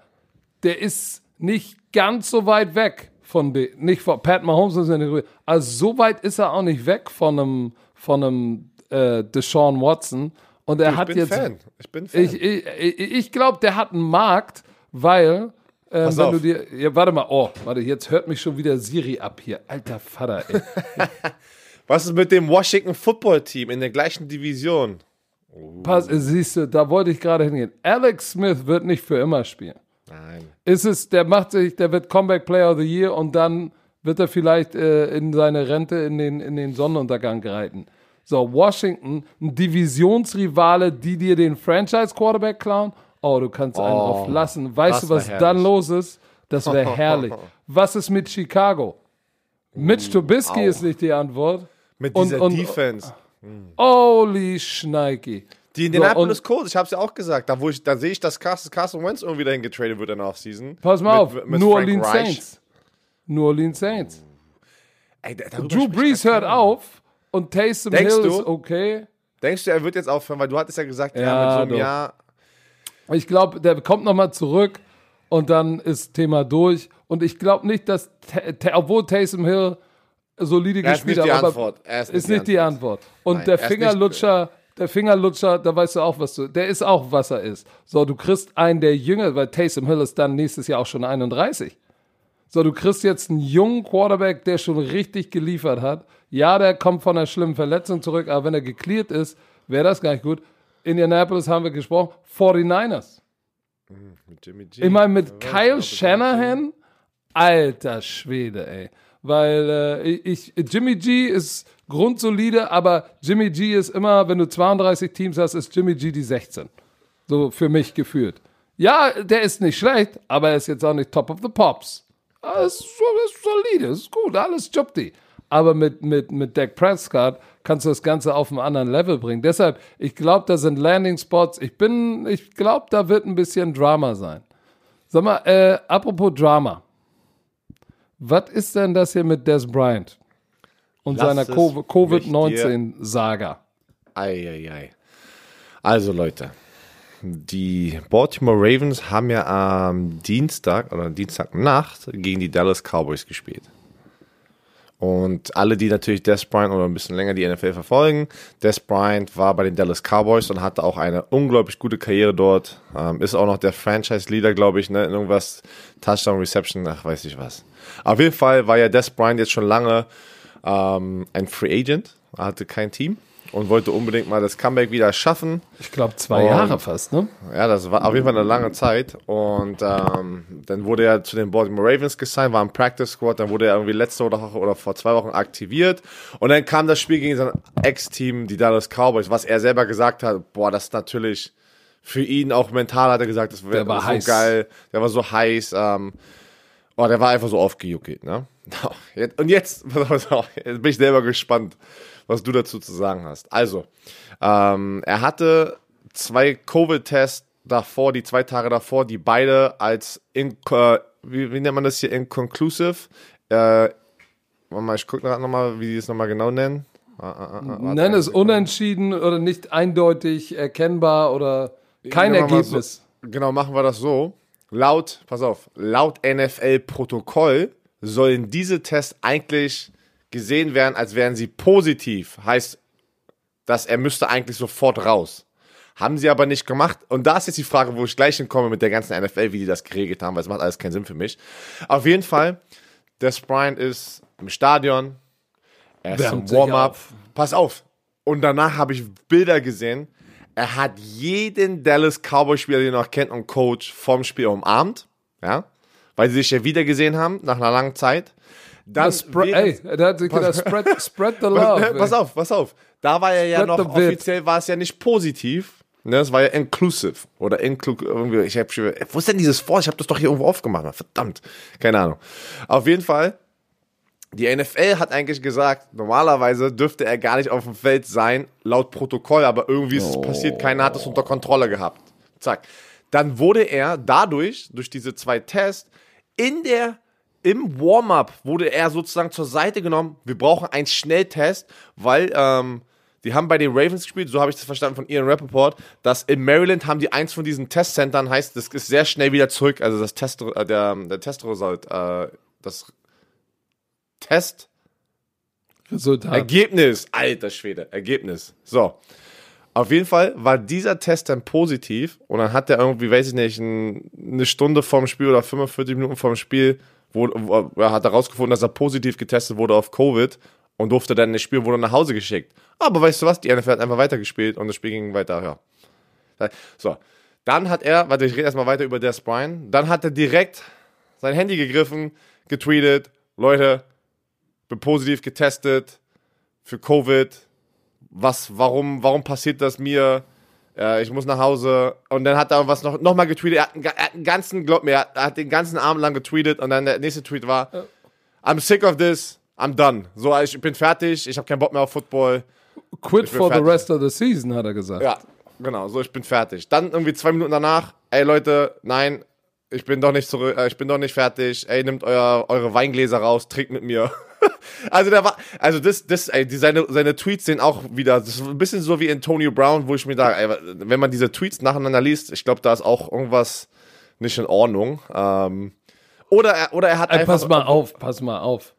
[SPEAKER 1] der ist nicht ganz so weit weg von den, nicht von Pat Mahomes, ist ja nicht, also so weit ist er auch nicht weg von einem, von einem äh, Deshaun Watson. Und er
[SPEAKER 2] Ich
[SPEAKER 1] hat
[SPEAKER 2] bin
[SPEAKER 1] jetzt,
[SPEAKER 2] Fan. Ich bin Fan.
[SPEAKER 1] ich, ich, ich, ich glaube, der hat einen Markt, weil, ähm,
[SPEAKER 2] Pass
[SPEAKER 1] wenn
[SPEAKER 2] auf.
[SPEAKER 1] du dir, ja, warte mal, oh, warte, jetzt hört mich schon wieder Siri ab hier. Alter Vater, ey. [LAUGHS]
[SPEAKER 2] Was ist mit dem Washington Football Team in der gleichen Division?
[SPEAKER 1] Pass, äh, siehst du, da wollte ich gerade hingehen. Alex Smith wird nicht für immer spielen.
[SPEAKER 2] Nein.
[SPEAKER 1] Ist es, der macht sich, der wird Comeback Player of the Year und dann wird er vielleicht äh, in seine Rente in den, in den Sonnenuntergang reiten. So, Washington, ein Divisionsrivale, die dir den Franchise-Quarterback klauen. Oh, du kannst einen
[SPEAKER 2] Oh,
[SPEAKER 1] drauf lassen. Weißt du, was dann los ist? Das wäre [LAUGHS] herrlich. Was ist mit Chicago? Mitch Trubisky
[SPEAKER 2] au.
[SPEAKER 1] ist nicht die Antwort.
[SPEAKER 2] Mit dieser
[SPEAKER 1] und-
[SPEAKER 2] Defense.
[SPEAKER 1] Holy Schneiki.
[SPEAKER 2] Die Indianapolis Colts, ich hab's ja auch gesagt, da, ich, da sehe ich, dass Carson, Carson Wentz irgendwie dahin getradet wird in der Offseason.
[SPEAKER 1] Pass mal
[SPEAKER 2] Mit-
[SPEAKER 1] auf,
[SPEAKER 2] mit
[SPEAKER 1] New Orleans
[SPEAKER 2] Reich.
[SPEAKER 1] Saints. New Orleans Saints.
[SPEAKER 2] Ey, da- darüber
[SPEAKER 1] Drew Brees hört
[SPEAKER 2] keiner.
[SPEAKER 1] auf und Taysom
[SPEAKER 2] Denkst
[SPEAKER 1] Hill
[SPEAKER 2] du?
[SPEAKER 1] ist okay.
[SPEAKER 2] Denkst du, er wird jetzt aufhören, weil du hattest ja gesagt, ja,
[SPEAKER 1] Ja,
[SPEAKER 2] mit so einem
[SPEAKER 1] doch.
[SPEAKER 2] Jahr.
[SPEAKER 1] Ich glaube, der kommt nochmal zurück und dann ist Thema durch. Und ich glaube nicht, dass, obwohl Taysom Hill solide
[SPEAKER 2] Er ist
[SPEAKER 1] gespielt
[SPEAKER 2] nicht die
[SPEAKER 1] hat, aber
[SPEAKER 2] Antwort. Er ist
[SPEAKER 1] ist nicht die Antwort. Und
[SPEAKER 2] Nein,
[SPEAKER 1] der
[SPEAKER 2] er
[SPEAKER 1] Fingerlutscher, der Fingerlutscher, da weißt du auch, was du, der ist auch, was er ist. So, du kriegst einen der Jünger, weil Taysom Hill ist dann nächstes Jahr auch schon 31. So, du kriegst jetzt einen jungen Quarterback, der schon richtig geliefert hat. Ja, der kommt von einer schlimmen Verletzung zurück, aber wenn er geklärt ist, wäre das gar nicht gut. Indianapolis haben wir gesprochen, 49ers.
[SPEAKER 2] Mit Jimmy G.
[SPEAKER 1] Ich meine, mit
[SPEAKER 2] Ja,
[SPEAKER 1] Kyle Shanahan, alter Schwede, ey. weil äh, ich, Jimmy G ist grundsolide, aber Jimmy G ist immer, wenn du 32 Teams hast, ist Jimmy G die 16. So für mich gefühlt. Ja, der ist nicht schlecht, aber er ist jetzt auch nicht Top of the Pops. Das ist, ist solide, ist gut, alles Jupti. Aber mit, mit, mit Dak Prescott kannst du das Ganze auf einen anderen Level bringen. Deshalb, ich glaube, da sind Landing Spots. Ich bin, ich glaube, da wird ein bisschen Drama sein. Sag mal, äh, apropos Drama. Was ist denn das hier mit Des Bryant und
[SPEAKER 2] Lass
[SPEAKER 1] seiner
[SPEAKER 2] es
[SPEAKER 1] Covid-19-Saga?
[SPEAKER 2] Eieiei. Also Leute, die Baltimore Ravens haben ja am Dienstag oder Dienstagnacht gegen die Dallas Cowboys gespielt. Und alle, die natürlich Des Bryant oder ein bisschen länger die NFL verfolgen, Des Bryant war bei den Dallas Cowboys und hatte auch eine unglaublich gute Karriere dort. Ähm, ist auch noch der Franchise-Leader, glaube ich, ne? Irgendwas Touchdown Reception, ach, weiß ich was. Auf jeden Fall war ja Des Bryant jetzt schon lange ähm, ein Free Agent, hatte kein Team und wollte unbedingt mal das Comeback wieder schaffen.
[SPEAKER 1] Ich glaube, zwei
[SPEAKER 2] Und-
[SPEAKER 1] Jahre fast, ne?
[SPEAKER 2] Ja, das war auf jeden Fall eine lange Zeit. Und ähm, dann wurde er zu den Baltimore Ravens gesigned, war im Practice Squad, dann wurde er irgendwie letzte Woche oder vor zwei Wochen aktiviert. Und dann kam das Spiel gegen sein Ex-Team, die Dallas Cowboys, was er selber gesagt hat, boah, das ist natürlich für ihn auch mental, hat er gesagt, das wäre so
[SPEAKER 1] heiß.
[SPEAKER 2] geil, der war so heiß. Ähm, oh, der war einfach so aufgejuckelt, ne? [LAUGHS] Und jetzt, [LAUGHS] jetzt bin ich selber gespannt, was du dazu zu sagen hast. Also, ähm, er hatte zwei Covid-Tests davor, die zwei Tage davor, die beide als, in, äh, wie, wie nennt man das hier, inconclusive, äh, mal, ich gucke nochmal, wie die es nochmal genau nennen. Ah, ah, ah, warte
[SPEAKER 1] Nenn es unentschieden oder nicht eindeutig erkennbar oder kein
[SPEAKER 2] mal
[SPEAKER 1] Ergebnis.
[SPEAKER 2] So, genau, machen wir das so. Laut, pass auf, laut NFL-Protokoll sollen diese Tests eigentlich gesehen werden, als wären sie positiv. Heißt, dass er müsste eigentlich sofort raus. Haben sie aber nicht gemacht. Und da ist jetzt die Frage, wo ich gleich hinkomme mit der ganzen NFL, wie die das geregelt haben, weil es macht alles keinen Sinn für mich. Auf jeden Fall, Des Bryant ist im Stadion. Er ist
[SPEAKER 1] Wärmt
[SPEAKER 2] im Warm-up. Pass auf. Und danach habe ich Bilder gesehen. Er hat jeden Dallas Cowboy-Spieler, den er noch kennt und Coach vom Spiel umarmt. Ja. Weil sie sich ja wieder gesehen haben, nach einer langen Zeit. Dann
[SPEAKER 1] ey, da gedacht, spread, [LAUGHS] spread the love.
[SPEAKER 2] Pass, pass auf, pass auf. Da war er ja noch, offiziell war es ja nicht positiv. Ne, es war ja inclusive. Oder inclu irgendwie, ich hab schon, wo ist denn dieses Wort? Ich habe das doch hier irgendwo aufgemacht. Verdammt. Keine Ahnung. Auf jeden Fall, die NFL hat eigentlich gesagt, normalerweise dürfte er gar nicht auf dem Feld sein, laut Protokoll, aber irgendwie ist es passiert, keiner hat es unter Kontrolle gehabt. Zack. Dann wurde er dadurch, durch diese zwei Tests, in der, im Warm-up wurde er sozusagen zur Seite genommen. Wir brauchen einen Schnelltest, weil, ähm, die haben bei den Ravens gespielt, so habe ich das verstanden von Ian Rappaport, dass in Maryland haben die eins von diesen Testcentern, heißt, das ist sehr schnell wieder zurück, also das Test, äh, der, der Testresult, äh, das Test,
[SPEAKER 1] Resultat.
[SPEAKER 2] Ergebnis, alter Schwede, Ergebnis. So. Auf jeden Fall war dieser Test dann positiv und dann hat er irgendwie, weiß ich nicht, ein, eine Stunde vorm Spiel oder 45 Minuten vorm Spiel, wo, wo, er hat herausgefunden, dass er positiv getestet wurde auf Covid und durfte dann nicht spielen, wurde nach Hause geschickt. Aber weißt du was, die NFL hat einfach weitergespielt und das Spiel ging weiter, ja. So. Dann hat er, warte, ich rede erstmal weiter über Des Bryant, dann hat er direkt sein Handy gegriffen, getweetet, Leute, bin positiv getestet für Covid. Was, warum, warum passiert das mir? Äh, ich muss nach Hause. Und dann hat er was noch, noch mal getweetet. Er hat, einen, er hat einen ganzen, glaub mir, er hat den ganzen Abend lang getweetet. Und dann der nächste Tweet war, I'm sick of this, I'm done. So, ich bin fertig, ich habe keinen Bock mehr auf Football.
[SPEAKER 1] Quit for the
[SPEAKER 2] fertig.
[SPEAKER 1] rest of the season, hat er gesagt.
[SPEAKER 2] Ja, genau, so, ich bin fertig. Dann irgendwie zwei Minuten danach, ey Leute, nein, ich bin doch nicht zurück, äh, ich bin doch nicht fertig. Ey, nimmt euer, eure Weingläser raus, trinkt mit mir. [LAUGHS] [LAUGHS] also der war, also das, das, ey, die, seine, seine Tweets sehen auch wieder, das ist ein bisschen so wie Antonio Brown, wo ich mir sage, ey, wenn man diese Tweets nacheinander liest, ich glaube, da ist auch irgendwas nicht in Ordnung. Ähm, oder er, oder er hat
[SPEAKER 1] Ey,
[SPEAKER 2] einfach.
[SPEAKER 1] pass mal auf, pass mal auf.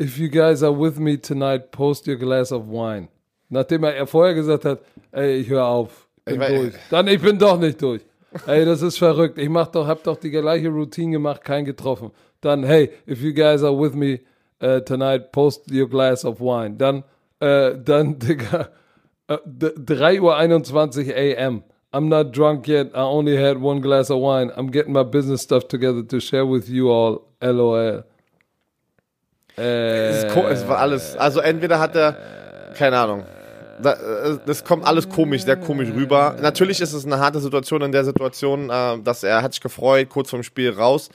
[SPEAKER 1] If you guys are with me tonight, post your glass of wine. Nachdem er vorher gesagt hat, ey, ich höre auf, ich bin
[SPEAKER 2] Ich wei-
[SPEAKER 1] durch. Dann, ich bin doch nicht durch. Ey, das ist verrückt. Ich mach doch, hab doch die gleiche Routine gemacht, keinen getroffen. Dann, hey, if you guys are with me uh, tonight, post your glass of wine. Dann, äh, dann, [LAUGHS] Digga, äh, d- 3.21 Uhr AM. I'm not drunk yet. I only had one glass of wine. I'm getting my business stuff together to share with you all. LOL.
[SPEAKER 2] ko- es war alles. Also entweder hat er, keine Ahnung. Da, äh, das kommt alles komisch, sehr komisch rüber. Natürlich ist es eine harte Situation in der Situation, äh, dass er hat sich gefreut, kurz vorm Spiel raus.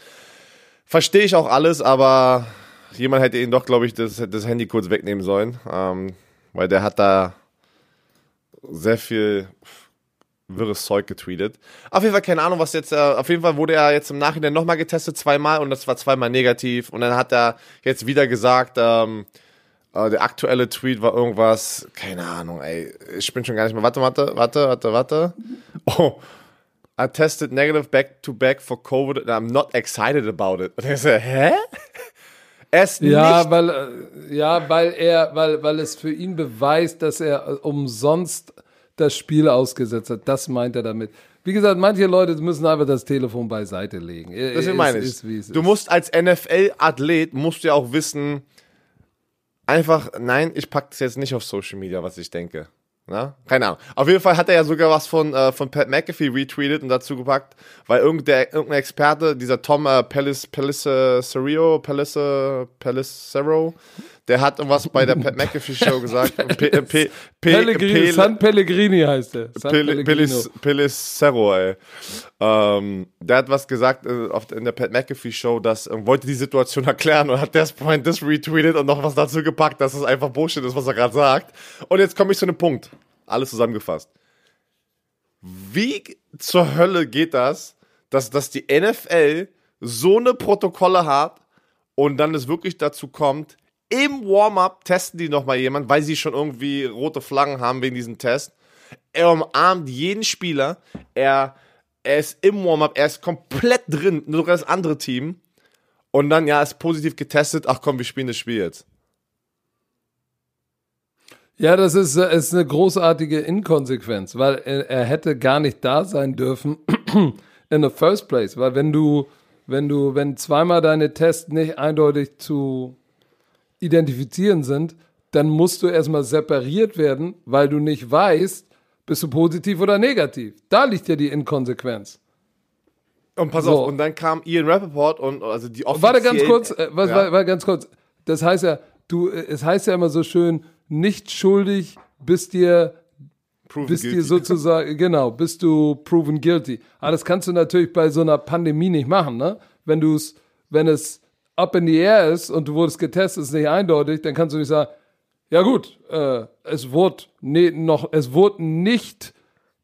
[SPEAKER 2] Verstehe ich auch alles, aber jemand hätte ihn doch, glaube ich, das, das Handy kurz wegnehmen sollen, ähm, weil der hat da sehr viel wirres Zeug getweetet. Auf jeden Fall keine Ahnung, was jetzt, äh, auf jeden Fall wurde er jetzt im Nachhinein nochmal getestet, zweimal, und das war zweimal negativ. Und dann hat er jetzt wieder gesagt, ähm, äh, der aktuelle Tweet war irgendwas, keine Ahnung, ey, ich bin schon gar nicht mehr, warte, warte, warte, warte, warte. Oh, I tested negative back to back for Covid and I'm not excited about it. Und ich so, hä? Ist
[SPEAKER 1] Ja,
[SPEAKER 2] nicht,
[SPEAKER 1] weil, äh, ja, weil er, weil, weil es für ihn beweist, dass er äh, umsonst das Spiel ausgesetzt hat. Das meint er damit. Wie gesagt, manche Leute müssen einfach das Telefon beiseite legen. Äh,
[SPEAKER 2] Deswegen
[SPEAKER 1] ist-
[SPEAKER 2] meine ich.
[SPEAKER 1] ist, es
[SPEAKER 2] du
[SPEAKER 1] ist.
[SPEAKER 2] musst als NFL-Athlet, musst du ja auch wissen, einfach, nein, ich pack das jetzt nicht auf Social Media, was ich denke. Na? Keine Ahnung. Auf jeden Fall hat er ja sogar was von, äh, von Pat McAfee retweetet und dazu gepackt, weil irgendein, irgendein Experte, dieser Tom äh, Pellis, Pellicerio, Pellice, Pellicero, der hat irgendwas bei der Pat McAfee Show gesagt. P, äh, P, P,
[SPEAKER 1] Pellegrini, San Pellegrino heißt er. San
[SPEAKER 2] Pel-
[SPEAKER 1] Pellegrino.
[SPEAKER 2] Pelis, Pelicero, ey. Ähm, der hat was gesagt äh, auf, in der Pat McAfee Show, dass äh, wollte die Situation [LAUGHS] erklären und hat das Point das retweetet und noch was dazu gepackt, dass es einfach Bullshit ist, was er gerade sagt. Und jetzt komme ich zu einem Punkt. Alles zusammengefasst. Wie zur Hölle geht das, dass, dass die NFL so eine Protokolle hat und dann es wirklich dazu kommt, im Warm-up testen die nochmal jemand, weil sie schon irgendwie rote Flaggen haben wegen diesem Test. Er umarmt jeden Spieler, er, er ist im Warm-up, er ist komplett drin, nur das andere Team. Und dann, ja, ist positiv getestet, ach komm, wir spielen das Spiel jetzt.
[SPEAKER 1] Ja, das ist, äh, ist eine großartige Inkonsequenz, weil er, er hätte gar nicht da sein dürfen [CLEARS THROAT] in the first place. Weil wenn du, wenn du, wenn zweimal deine Tests nicht eindeutig zu identifizieren sind, dann musst du erstmal separiert werden, weil du nicht weißt, bist du positiv oder negativ. Da liegt ja die Inkonsequenz.
[SPEAKER 2] Und pass
[SPEAKER 1] So.
[SPEAKER 2] auf, und dann kam Ian Rappaport und also die
[SPEAKER 1] Warte ganz
[SPEAKER 2] offiziellen-
[SPEAKER 1] kurz, äh, was,
[SPEAKER 2] Ja.
[SPEAKER 1] warte, warte ganz kurz. Das heißt ja, du, äh, es heißt ja immer so schön, nicht schuldig, bis dir
[SPEAKER 2] Proven
[SPEAKER 1] bist
[SPEAKER 2] guilty.
[SPEAKER 1] dir sozusagen, [LAUGHS] genau, bist du proven guilty. Aber das kannst du natürlich bei so einer Pandemie nicht machen, ne? Wenn du es, wenn es up in the air ist und du wurdest getestet, ist nicht eindeutig, dann kannst du nicht sagen, ja gut, äh, es wurde ne, noch, es wurde nicht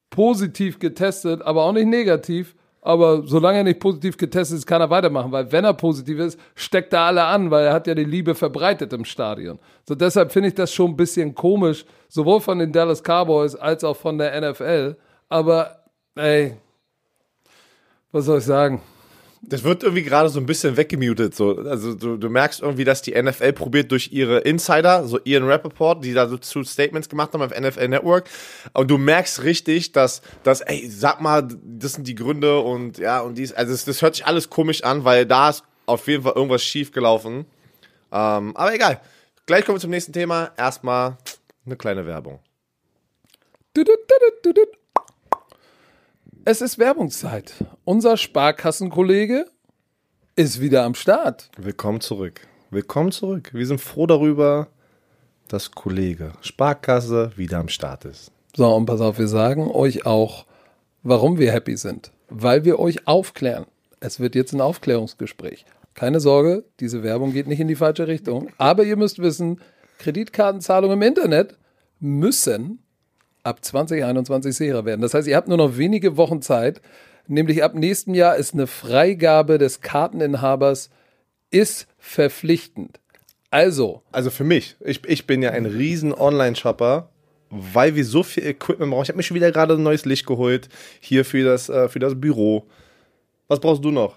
[SPEAKER 1] positiv getestet, aber auch nicht negativ. Aber solange er nicht positiv getestet ist, kann er weitermachen, weil wenn er positiv ist, steckt er alle an, weil er hat ja die Liebe verbreitet im Stadion. So deshalb finde ich das schon ein bisschen komisch, sowohl von den Dallas Cowboys als auch von der NFL. Aber ey, was soll ich sagen?
[SPEAKER 2] Das wird irgendwie gerade so ein bisschen weggemutet. So. Also du, du merkst irgendwie, dass die NFL probiert durch ihre Insider, so Ian Rappaport, die da so zu Statements gemacht haben auf NFL Network. Und du merkst richtig, dass, dass, ey, sag mal, das sind die Gründe und ja, und dies, also das, das hört sich alles komisch an, weil da ist auf jeden Fall irgendwas schief gelaufen. Ähm, aber egal. Gleich kommen wir zum nächsten Thema. Erstmal eine kleine Werbung.
[SPEAKER 1] Es ist Werbungszeit. Unser Sparkassenkollege ist wieder am Start.
[SPEAKER 2] Willkommen zurück. Willkommen zurück. Wir sind froh darüber, dass Kollege Sparkasse wieder am Start ist.
[SPEAKER 1] So, und pass auf, wir sagen euch auch, warum wir happy sind. Weil wir euch aufklären. Es wird jetzt ein Aufklärungsgespräch. Keine Sorge, diese Werbung geht nicht in die falsche Richtung. Aber ihr müsst wissen, Kreditkartenzahlungen im Internet müssen ab 2021 sicherer werden. Das heißt, ihr habt nur noch wenige Wochen Zeit. Nämlich ab nächstem Jahr ist eine Freigabe des Karteninhabers ist verpflichtend. Also,
[SPEAKER 2] Also für mich, ich, ich bin ja ein riesen Online-Shopper, weil wir so viel Equipment brauchen. Ich habe mir schon wieder gerade ein neues Licht geholt, hier für das, äh, für das Büro. Was brauchst du noch?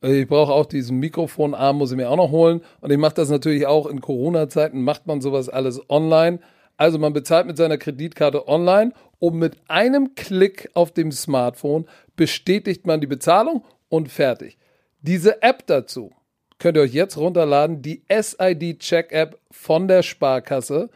[SPEAKER 1] Ich brauche auch diesen Mikrofonarm, muss ich mir auch noch holen. Und ich mache das natürlich auch in Corona-Zeiten, macht man sowas alles online. Also man bezahlt mit seiner Kreditkarte online und mit einem Klick auf dem Smartphone bestätigt man die Bezahlung und fertig. Diese App dazu könnt ihr euch jetzt runterladen, die SID Check App von der Sparkasse.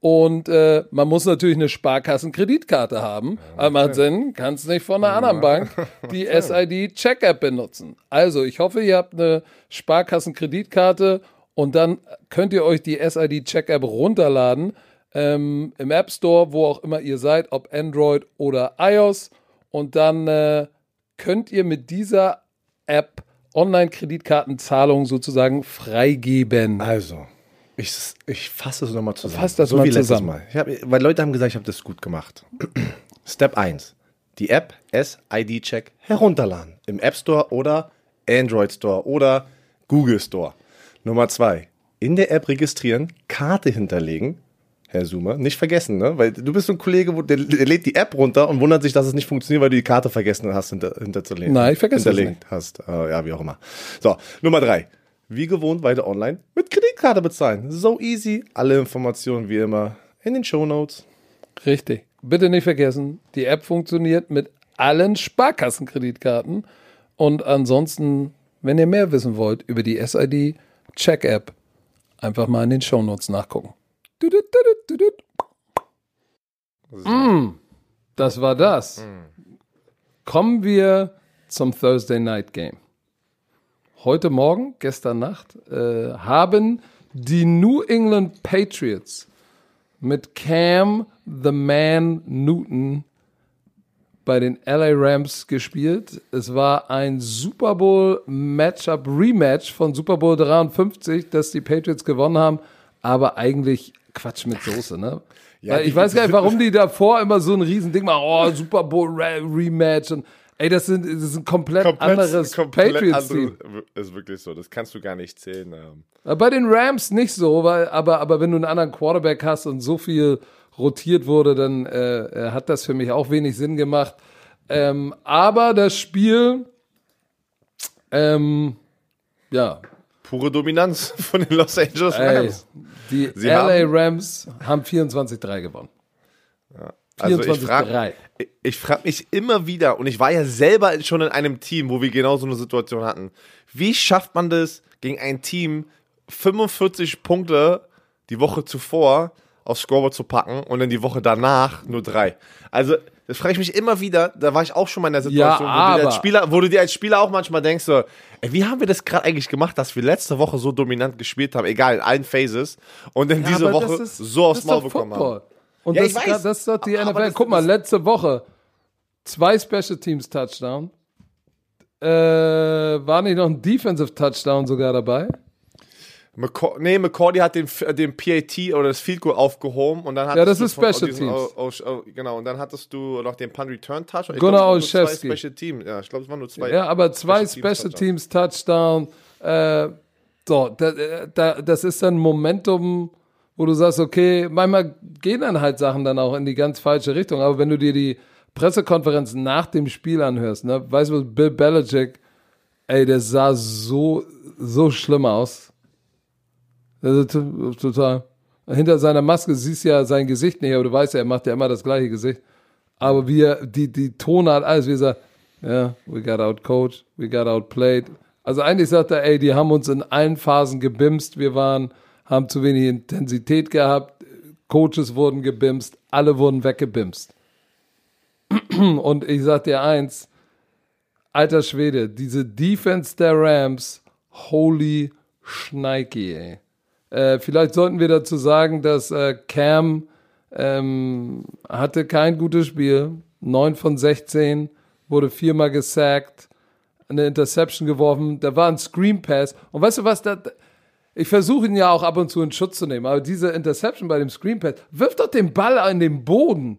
[SPEAKER 1] Und äh, man muss natürlich eine Sparkassenkreditkarte haben. Aber macht Sinn, kannst nicht von einer anderen Bank [LAUGHS] die SID Check App benutzen. Also ich hoffe, ihr habt eine Sparkassenkreditkarte Und dann könnt ihr euch die SID Check App runterladen ähm, im App Store, wo auch immer ihr seid, ob Android oder iOS. Und dann äh, könnt ihr mit dieser App Online-Kreditkartenzahlungen sozusagen freigeben.
[SPEAKER 2] Also, ich, ich fasse es nochmal zusammen.
[SPEAKER 1] Fass das
[SPEAKER 2] so
[SPEAKER 1] mal zusammen.
[SPEAKER 2] Mal. Hab, weil Leute haben gesagt, ich habe das gut gemacht. [CLEARS THROAT] Step 1. Die App SID Check herunterladen. Im App Store oder Android Store oder Google Store. Nummer 2. In der App registrieren, Karte hinterlegen. Herr Zoomer, nicht vergessen, ne? Weil du bist so ein Kollege, wo der, der lädt die App runter und wundert sich, dass es nicht funktioniert, weil du die Karte vergessen hast, hinter, hinterzulegen.
[SPEAKER 1] Nein, ich vergesse das
[SPEAKER 2] hinterlegt hast. Äh, ja, wie auch immer. So, Nummer drei. Wie gewohnt weiter online mit Kreditkarte bezahlen. So easy. Alle Informationen wie immer in den Show Notes.
[SPEAKER 1] Richtig. Bitte nicht vergessen, die App funktioniert mit allen Sparkassenkreditkarten. Und ansonsten, wenn ihr mehr wissen wollt über die SID Check App, einfach mal in den Shownotes nachgucken. Düdüt. Mm, das war das. Kommen wir zum Thursday Night Game. Heute Morgen, gestern Nacht, äh, haben die New England Patriots mit Cam the Man Newton bei den LA Rams gespielt. Es war ein Super Bowl Matchup Rematch von Super Bowl 53, das die Patriots gewonnen haben, aber eigentlich Quatsch mit Soße, ne? [LAUGHS]
[SPEAKER 2] Ja,
[SPEAKER 1] Weil
[SPEAKER 2] die-
[SPEAKER 1] ich weiß gar nicht, warum [LAUGHS] die davor immer so ein Riesending machen. Oh, Super Bowl Re Rematch und ey, das sind das ist ein komplett, anderes Patriots-Team.
[SPEAKER 2] Ist wirklich so. Das kannst du gar nicht zählen. ähm.
[SPEAKER 1] Äh, Bei den Rams nicht so, weil, aber, aber wenn du einen anderen Quarterback hast und so viel rotiert wurde, dann äh, äh, hat das für mich auch wenig Sinn gemacht. Ähm, aber das Spiel, ähm, ja,
[SPEAKER 2] Pure Dominanz [LAUGHS] von den Los Angeles
[SPEAKER 1] ey,
[SPEAKER 2] Rams.
[SPEAKER 1] die
[SPEAKER 2] Sie
[SPEAKER 1] LA
[SPEAKER 2] haben-
[SPEAKER 1] Rams haben 24-3 gewonnen.
[SPEAKER 2] Also ich
[SPEAKER 1] 24-3.
[SPEAKER 2] frage ich frag mich immer wieder, und ich war ja selber schon in einem Team, wo wir genau so eine Situation hatten. Wie schafft man das, gegen ein Team 45 Punkte die Woche zuvor aufs Scoreboard zu packen und dann die Woche danach nur drei? Also, das frage ich mich immer wieder, da war ich auch schon mal in der Situation, wo, du dir
[SPEAKER 1] aber-
[SPEAKER 2] als Spieler, wo du dir als Spieler auch manchmal denkst, so, ey, wie haben wir das gerade eigentlich gemacht, dass wir letzte Woche so dominant gespielt haben, egal, in allen Phases, und dann diese
[SPEAKER 1] aber das
[SPEAKER 2] Woche
[SPEAKER 1] ist-
[SPEAKER 2] so aufs Maul bekommen
[SPEAKER 1] Football.
[SPEAKER 2] haben.
[SPEAKER 1] Und
[SPEAKER 2] Ja,
[SPEAKER 1] das,
[SPEAKER 2] ich
[SPEAKER 1] ist
[SPEAKER 2] weiß.
[SPEAKER 1] das ist doch die
[SPEAKER 2] Aber
[SPEAKER 1] NFL.
[SPEAKER 2] das-
[SPEAKER 1] Guck mal, letzte Woche zwei Special Teams Touchdown. Äh, war nicht noch ein Defensive Touchdown sogar dabei?
[SPEAKER 2] McCor nee, McCordy hat den, F- den PAT oder das Field Goal aufgehoben und dann
[SPEAKER 1] Ja,
[SPEAKER 2] hattest
[SPEAKER 1] das
[SPEAKER 2] du
[SPEAKER 1] ist Special
[SPEAKER 2] diesen-
[SPEAKER 1] Teams.
[SPEAKER 2] oh, oh, genau, und dann hattest du noch den Punt Return Touch. Ich
[SPEAKER 1] Gunnar
[SPEAKER 2] glaub, zwei Special Teams. Ja, ich glaube, es waren nur zwei.
[SPEAKER 1] Ja, aber zwei Special
[SPEAKER 2] Touchdowns.
[SPEAKER 1] Teams Touchdown. Äh, so, da, da, das ist dann Momentum, wo du sagst, okay, manchmal gehen dann halt Sachen dann auch in die ganz falsche Richtung. Aber wenn du dir die Pressekonferenz nach dem Spiel anhörst, ne, weißt du, Bill Belichick, ey, der sah so, so schlimm aus. Also, to- total. Hinter seiner Maske siehst du ja sein Gesicht nicht, aber du weißt ja, er macht ja immer das gleiche Gesicht. Aber wie er, die, die Tonart, alles, wie er sagt, ja, we got outcoached, we got outplayed. Also eigentlich sagt er, ey, die haben uns in allen Phasen gebimst, wir waren, haben zu wenig Intensität gehabt, Coaches wurden gebimst, alle wurden weggebimst. [CLEARS THROAT] Und ich sag dir eins, alter Schwede, diese Defense der Rams, holy Schneiki, ey. Äh, vielleicht sollten wir dazu sagen, dass äh, Cam ähm, hatte kein gutes Spiel. 9 von 16, wurde viermal gesackt, eine Interception geworfen, da war ein Screen Pass. Und weißt du was, da, ich versuche ihn ja auch ab und zu in Schutz zu nehmen, aber diese Interception bei dem Screen Pass, wirf doch den Ball an den Boden.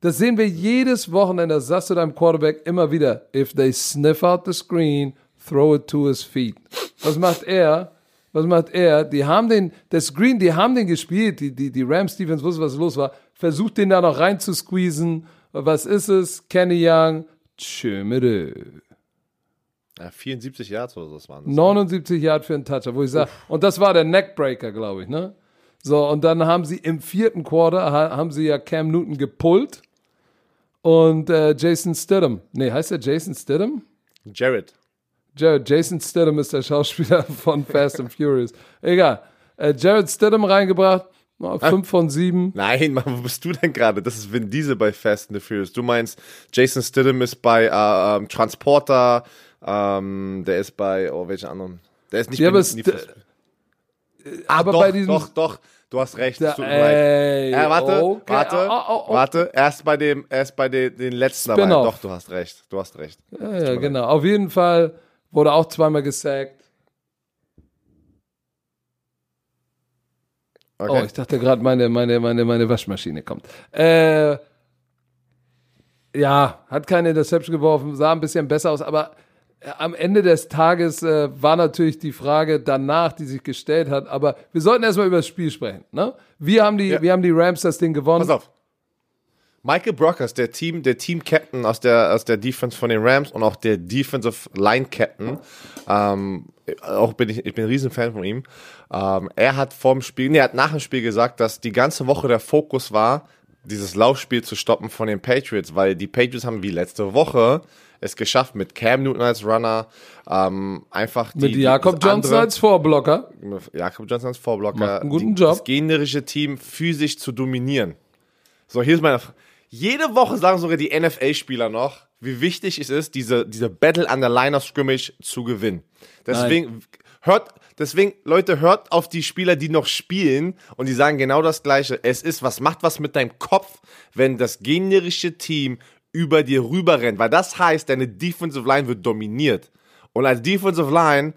[SPEAKER 1] Das sehen wir jedes Wochenende, das sagst du deinem Quarterback immer wieder. If they sniff out the screen, throw it to his feet. Was macht er? Was macht er? Die haben den, der Screen, die haben den gespielt, die, die, die Rams Defense wusste, was los war, versucht den da noch rein zu squeezen. Was ist es? Kenny Young, tschö
[SPEAKER 2] Ja, 74 Yards oder so das waren das.
[SPEAKER 1] 79 Yard für einen Toucher, wo ich sage, und das war der Neckbreaker, glaube ich, ne? So, und dann haben sie im vierten Quarter, ha, haben sie ja Cam Newton gepullt und äh, Jason Stidham, nee, heißt der Jason Stidham?
[SPEAKER 2] Jared.
[SPEAKER 1] Jared, Jason Stidham ist der Schauspieler [LAUGHS] von Fast and Furious. Egal. Äh, Jared Stidham reingebracht, 5 von 7.
[SPEAKER 2] Nein, Mann, wo bist du denn gerade? Das ist Vin Diesel bei Fast and the Furious. Du meinst, Jason Stidham ist bei äh, ähm, Transporter, ähm, der ist bei, oh, welchen anderen? Der ist nicht
[SPEAKER 1] Ja,
[SPEAKER 2] bei
[SPEAKER 1] aber
[SPEAKER 2] for Speed.
[SPEAKER 1] aber
[SPEAKER 2] doch,
[SPEAKER 1] bei diesem.
[SPEAKER 2] doch, doch, du hast recht.
[SPEAKER 1] Da-
[SPEAKER 2] tut mir leid.
[SPEAKER 1] ey,
[SPEAKER 2] Äh, warte,
[SPEAKER 1] okay.
[SPEAKER 2] warte,
[SPEAKER 1] Oh, oh, oh.
[SPEAKER 2] warte. Erst bei dem, erst bei den, den letzten dabei.
[SPEAKER 1] Spin-off.
[SPEAKER 2] Doch, du hast recht. Du hast recht.
[SPEAKER 1] Ja, ja, genau. Auf jeden Fall wurde auch zweimal gesackt.
[SPEAKER 2] Okay.
[SPEAKER 1] Oh, ich dachte gerade, meine, meine, meine, meine Waschmaschine kommt. Äh, ja, hat keine Interception geworfen, sah ein bisschen besser aus, aber äh, am Ende des Tages äh, war natürlich die Frage danach, die sich gestellt hat, aber wir sollten erstmal über das Spiel sprechen. Ne? Wir, haben die,
[SPEAKER 2] Ja.
[SPEAKER 1] wir haben die Rams das Ding gewonnen.
[SPEAKER 2] Pass auf. Michael Brockers, der Team, der Team Captain aus der, aus der Defense von den Rams und auch der Defensive Line Captain, ähm, auch bin ich, ich bin ein Riesenfan von ihm. Ähm, er hat vorm Spiel, nee, er hat nach dem Spiel gesagt, dass die ganze Woche der Fokus war, dieses Laufspiel zu stoppen von den Patriots, weil die Patriots haben wie letzte Woche es geschafft mit Cam Newton als Runner, ähm, einfach die,
[SPEAKER 1] Mit Jakob
[SPEAKER 2] die
[SPEAKER 1] Johnson
[SPEAKER 2] andere-
[SPEAKER 1] als Vorblocker.
[SPEAKER 2] Jakob Johnson als Vorblocker,
[SPEAKER 1] Macht einen guten
[SPEAKER 2] die,
[SPEAKER 1] Job.
[SPEAKER 2] das gegnerische Team physisch zu dominieren. So, hier ist meine Frage. Jede Woche sagen sogar die NFL-Spieler noch, wie wichtig es ist, diese, diese Battle an der Line of Scrimmage zu gewinnen. Deswegen, hört, deswegen, Leute, hört auf die Spieler, die noch spielen und die sagen genau das Gleiche. Es ist, was macht was mit deinem Kopf, wenn das gegnerische Team über dir rüber rennt, weil das heißt, deine Defensive Line wird dominiert. Und als Defensive Line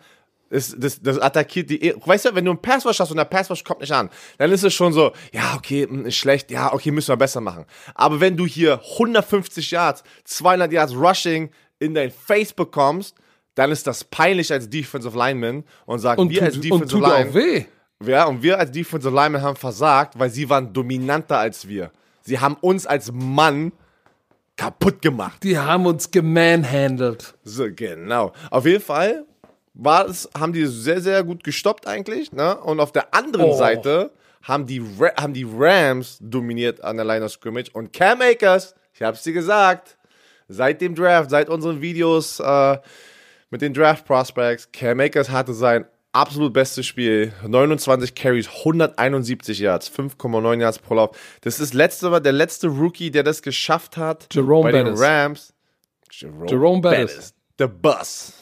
[SPEAKER 2] das, das, das attackiert die. Weißt du, wenn du einen Passwash hast und der Passwash kommt nicht an, dann ist es schon so, ja, okay, hm, ist schlecht, ja, okay, müssen wir besser machen. Aber wenn du hier 150 Yards, 200 Yards Rushing in dein Face bekommst, dann ist das peinlich als Defensive Lineman und sagen,
[SPEAKER 1] Und
[SPEAKER 2] wir als
[SPEAKER 1] tut, und
[SPEAKER 2] Defensive
[SPEAKER 1] tut
[SPEAKER 2] Line,
[SPEAKER 1] auch weh.
[SPEAKER 2] ja, und wir als Defensive Lineman haben versagt, weil sie waren dominanter als wir. Sie haben uns als Mann kaputt gemacht.
[SPEAKER 1] Die haben uns gemanhandelt.
[SPEAKER 2] So, genau. Auf jeden Fall war es, haben die sehr, sehr gut gestoppt eigentlich. Ne? Und auf der anderen
[SPEAKER 1] Oh.
[SPEAKER 2] Seite haben die, haben die Rams dominiert an der Line of Scrimmage. Und Cam Akers, ich hab's dir gesagt, seit dem Draft, seit unseren Videos äh, mit den Draft Prospects, Cam Akers hatte sein absolut bestes Spiel. 29 Carries, 171 Yards, 5,9 Yards pro Lauf. Das ist letzte der letzte Rookie, der das geschafft hat.
[SPEAKER 1] Jerome
[SPEAKER 2] bei
[SPEAKER 1] Bettis.
[SPEAKER 2] den Rams. Jerome,
[SPEAKER 1] Jerome Bettis.
[SPEAKER 2] The Bus.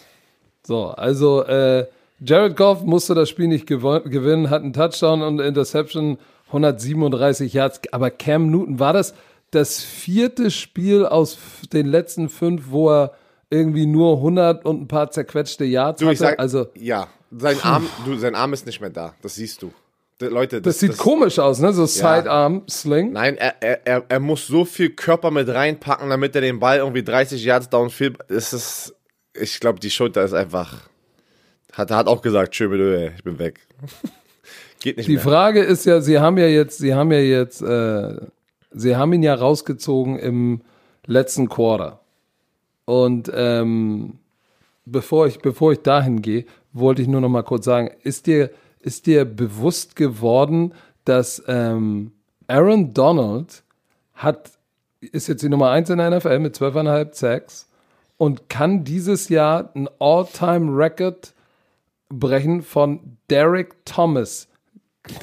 [SPEAKER 1] So, also äh, Jared Goff musste das Spiel nicht gewinnen, hat einen Touchdown und eine Interception, 137 Yards. Aber Cam Newton, war das das vierte Spiel aus den letzten fünf, wo er irgendwie nur 100 und ein paar zerquetschte Yards
[SPEAKER 2] Du,
[SPEAKER 1] hatte?
[SPEAKER 2] sag,
[SPEAKER 1] also,
[SPEAKER 2] ja, sein Arm, du, sein Arm ist nicht mehr da. Das siehst du. Leute,
[SPEAKER 1] das sieht komisch aus, ne? So Sidearm-Sling.
[SPEAKER 2] Nein, er, er, er, er muss so viel Körper mit reinpacken, damit er den Ball irgendwie 30 Yards downfield. Das ist, ich glaube, die Schulter ist einfach. Hat, hat auch gesagt, bitte, ey, ich bin weg. [LAUGHS] Geht nicht
[SPEAKER 1] Die
[SPEAKER 2] mehr.
[SPEAKER 1] Frage ist ja, sie haben ja jetzt, sie haben ja jetzt, äh, sie haben ihn ja rausgezogen im letzten Quarter. Und ähm, bevor ich, bevor ich dahin gehe, wollte ich nur noch mal kurz sagen, ist dir, ist dir bewusst geworden, dass ähm, Aaron Donald hat, ist jetzt die Nummer 1 in der NFL mit 12,5 Sacks und kann dieses Jahr ein All-Time-Record brechen von Derek Thomas.